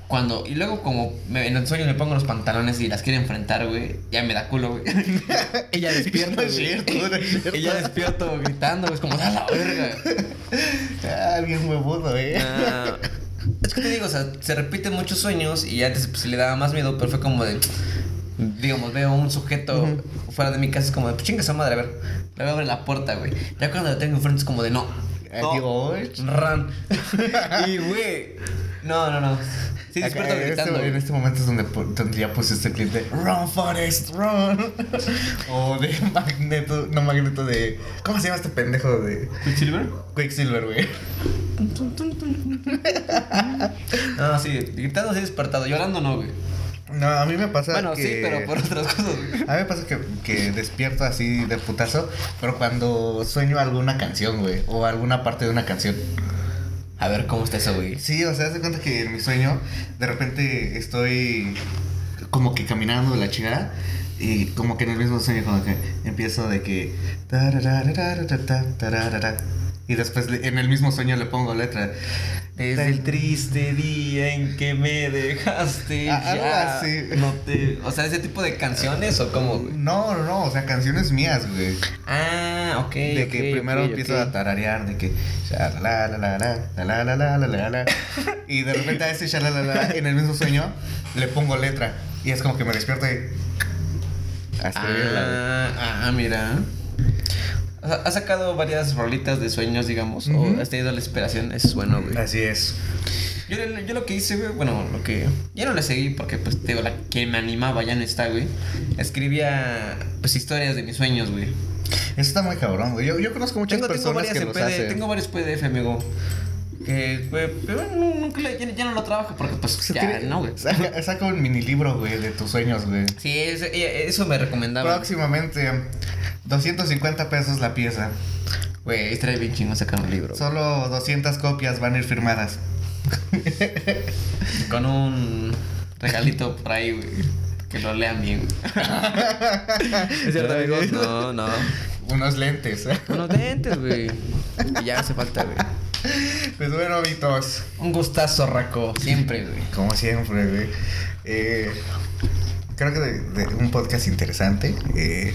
Speaker 1: Cuando, y luego como me- en el sueño me pongo los pantalones y las quiero enfrentar, güey, ya me da culo, güey. [LAUGHS] Ella despierta,
Speaker 2: No
Speaker 1: güey.
Speaker 2: cierto, no.
Speaker 1: Ella despierto gritando, güey, es como, da la verga. [LAUGHS]
Speaker 2: Ah, bien huevudo, eh.
Speaker 1: Ah, es que te digo, o sea, se repiten muchos sueños y antes pues, le daba más miedo, pero fue como de, digamos, veo un sujeto fuera de mi casa, es como de, pues chinga esa madre, a ver, le voy a abrir la puerta, güey. Ya cuando la tengo enfrente es como de, no. No,
Speaker 2: Adiós. [LAUGHS]
Speaker 1: Run. y, güey, no, no, no. Sí,
Speaker 2: Acá,
Speaker 1: despierto
Speaker 2: en,
Speaker 1: gritando.
Speaker 2: este, en este momento es donde, donde ya pusiste el clip de Run Forest, Run. [LAUGHS] o de Magneto, no Magneto de. ¿Cómo se llama este pendejo de
Speaker 1: ¿Quicksilver?
Speaker 2: Quicksilver, güey? [LAUGHS]
Speaker 1: No, sí, gritando sí despertado, llorando no, güey.
Speaker 2: No, a mí me pasa
Speaker 1: Bueno,
Speaker 2: que...
Speaker 1: sí, pero por otras cosas.
Speaker 2: A mí me pasa que, que despierto así de putazo, pero cuando sueño alguna canción, güey, o alguna parte de una canción.
Speaker 1: A ver, ¿cómo está eso, güey?
Speaker 2: Sí, o sea, haz de cuenta que en mi sueño, de repente estoy como que caminando de la chingada, y como que en el mismo sueño, como que empiezo de que. Y después en el mismo sueño le pongo letra.
Speaker 1: Desde el triste día en que me dejaste,
Speaker 2: Ah,
Speaker 1: ya
Speaker 2: así.
Speaker 1: no te... O sea, ese tipo de canciones o cómo, güey.
Speaker 2: No, no, no, o sea, canciones mías, güey.
Speaker 1: Ah, ok.
Speaker 2: De que primero empiezo a tararear, de que sha la la la la la la la la la la la y de repente a ese sha la la la en el mismo sueño le pongo letra y es como que me despierto y a escribirla, güey.
Speaker 1: Ah, ah, mira. O sea, has sacado varias rolitas de sueños, digamos, o has tenido la inspiración, eso es bueno, güey.
Speaker 2: Así es.
Speaker 1: Yo, yo lo que hice, güey, bueno, lo que... Ya no le seguí porque, pues, te digo, la que me animaba ya no está, güey. Escribía, pues, historias de mis sueños, güey.
Speaker 2: Eso está muy cabrón, güey. Yo, yo conozco muchas
Speaker 1: Tengo, tengo
Speaker 2: personas
Speaker 1: varias
Speaker 2: que los
Speaker 1: PDF,
Speaker 2: hacen.
Speaker 1: tengo varios PDF, amigo. Que, güey, pero nunca le- ya, ya no lo trabajo porque, pues,
Speaker 2: Se
Speaker 1: ya,
Speaker 2: tiene-
Speaker 1: no, güey.
Speaker 2: Saca, saca un mini libro, güey, de tus sueños, güey.
Speaker 1: Sí, eso, eso me recomendaba.
Speaker 2: Próximamente, 250 pesos la pieza.
Speaker 1: Güey, estaría bien chingón sacar un libro.
Speaker 2: Solo 200 copias van a ir firmadas. [LAUGHS]
Speaker 1: Con un regalito por ahí, güey. Que lo lean bien. [LAUGHS] ¿Es cierto, amigos? No, no.
Speaker 2: Unos lentes.
Speaker 1: Unos lentes, güey. Y ya hace falta, güey. [LAUGHS]
Speaker 2: Pues bueno, amiguitos.
Speaker 1: Un gustazo, Raco. Siempre, güey.
Speaker 2: Como siempre, güey. Eh, creo que de, de un podcast interesante. Eh,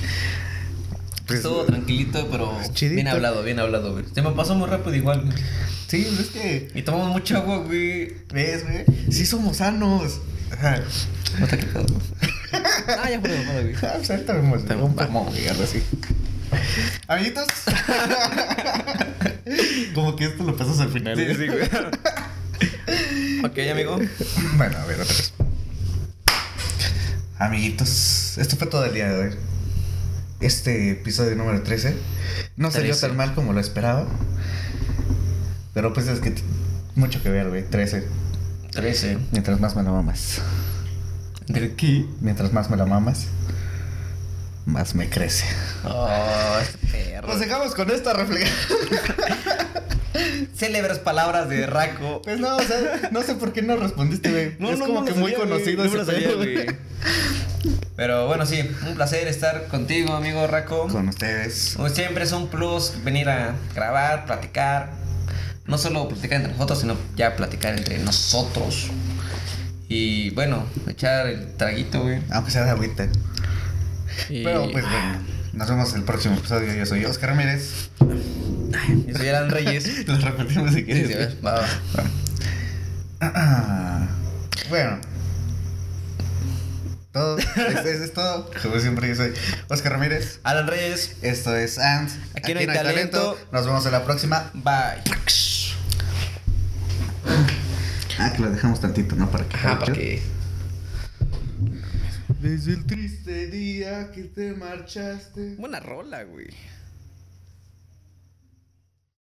Speaker 2: pues,
Speaker 1: Estuvo tranquilito, pero
Speaker 2: Chidito.
Speaker 1: bien hablado, bien hablado, güey. Se me pasó muy rápido igual, güey.
Speaker 2: Sí, es que.
Speaker 1: Y tomamos mucha agua, güey.
Speaker 2: ¿Ves, güey? Sí, somos sanos. Ajá.
Speaker 1: No te güey. Ah, ya fue mamada, güey.
Speaker 2: Ah, pues ahorita vemos
Speaker 1: También,
Speaker 2: un
Speaker 1: va.
Speaker 2: pomo, güey, algo así. Amiguitos. [LAUGHS] Como que esto lo pasas al final.
Speaker 1: Sí, sí, güey. ok, amigo.
Speaker 2: Bueno, a ver, otra vez. Amiguitos, esto fue todo el día de hoy. Este episodio número 13 no salió
Speaker 1: 13.
Speaker 2: tan mal como lo esperaba. Pero pues es que mucho que ver, güey. 13.
Speaker 1: 13.
Speaker 2: Mientras más me la mamas.
Speaker 1: ¿De qué?
Speaker 2: Mientras más me la mamas, más me crece.
Speaker 1: Oh, perro.
Speaker 2: Nos dejamos con esta reflexión. [LAUGHS]
Speaker 1: célebres palabras de Raco.
Speaker 2: Pues no, o sea, no sé por qué no respondiste, güey.
Speaker 1: No,
Speaker 2: es
Speaker 1: no,
Speaker 2: como
Speaker 1: no
Speaker 2: que muy
Speaker 1: sabía,
Speaker 2: conocido ese
Speaker 1: sabía, güey. Pero bueno, sí, un placer estar contigo, amigo Raco.
Speaker 2: Con ustedes.
Speaker 1: Como siempre es un plus venir a grabar, platicar. No solo platicar entre nosotros, sino ya platicar entre nosotros. Y bueno, echar el traguito, güey.
Speaker 2: Aunque sea de agüita.
Speaker 1: Y-
Speaker 2: Pero pues bueno, nos vemos en el próximo episodio. Yo soy Oscar Ramírez.
Speaker 1: Yo soy Alan Reyes. [LAUGHS]
Speaker 2: Lo repetimos si
Speaker 1: Sí,
Speaker 2: quieres.
Speaker 1: sí, va, va.
Speaker 2: Ah, Bueno. Todo. Eso es, todo. Como siempre, yo soy Oscar Ramírez.
Speaker 1: Alan Reyes.
Speaker 2: Esto es Ants.
Speaker 1: Aquí no hay talento.
Speaker 2: Nos vemos en la próxima.
Speaker 1: Bye.
Speaker 2: Ah, que lo dejamos tantito, ¿no? Para que.
Speaker 1: Ajá, para que.
Speaker 2: Desde el triste día que te marchaste.
Speaker 1: Buena rola, güey.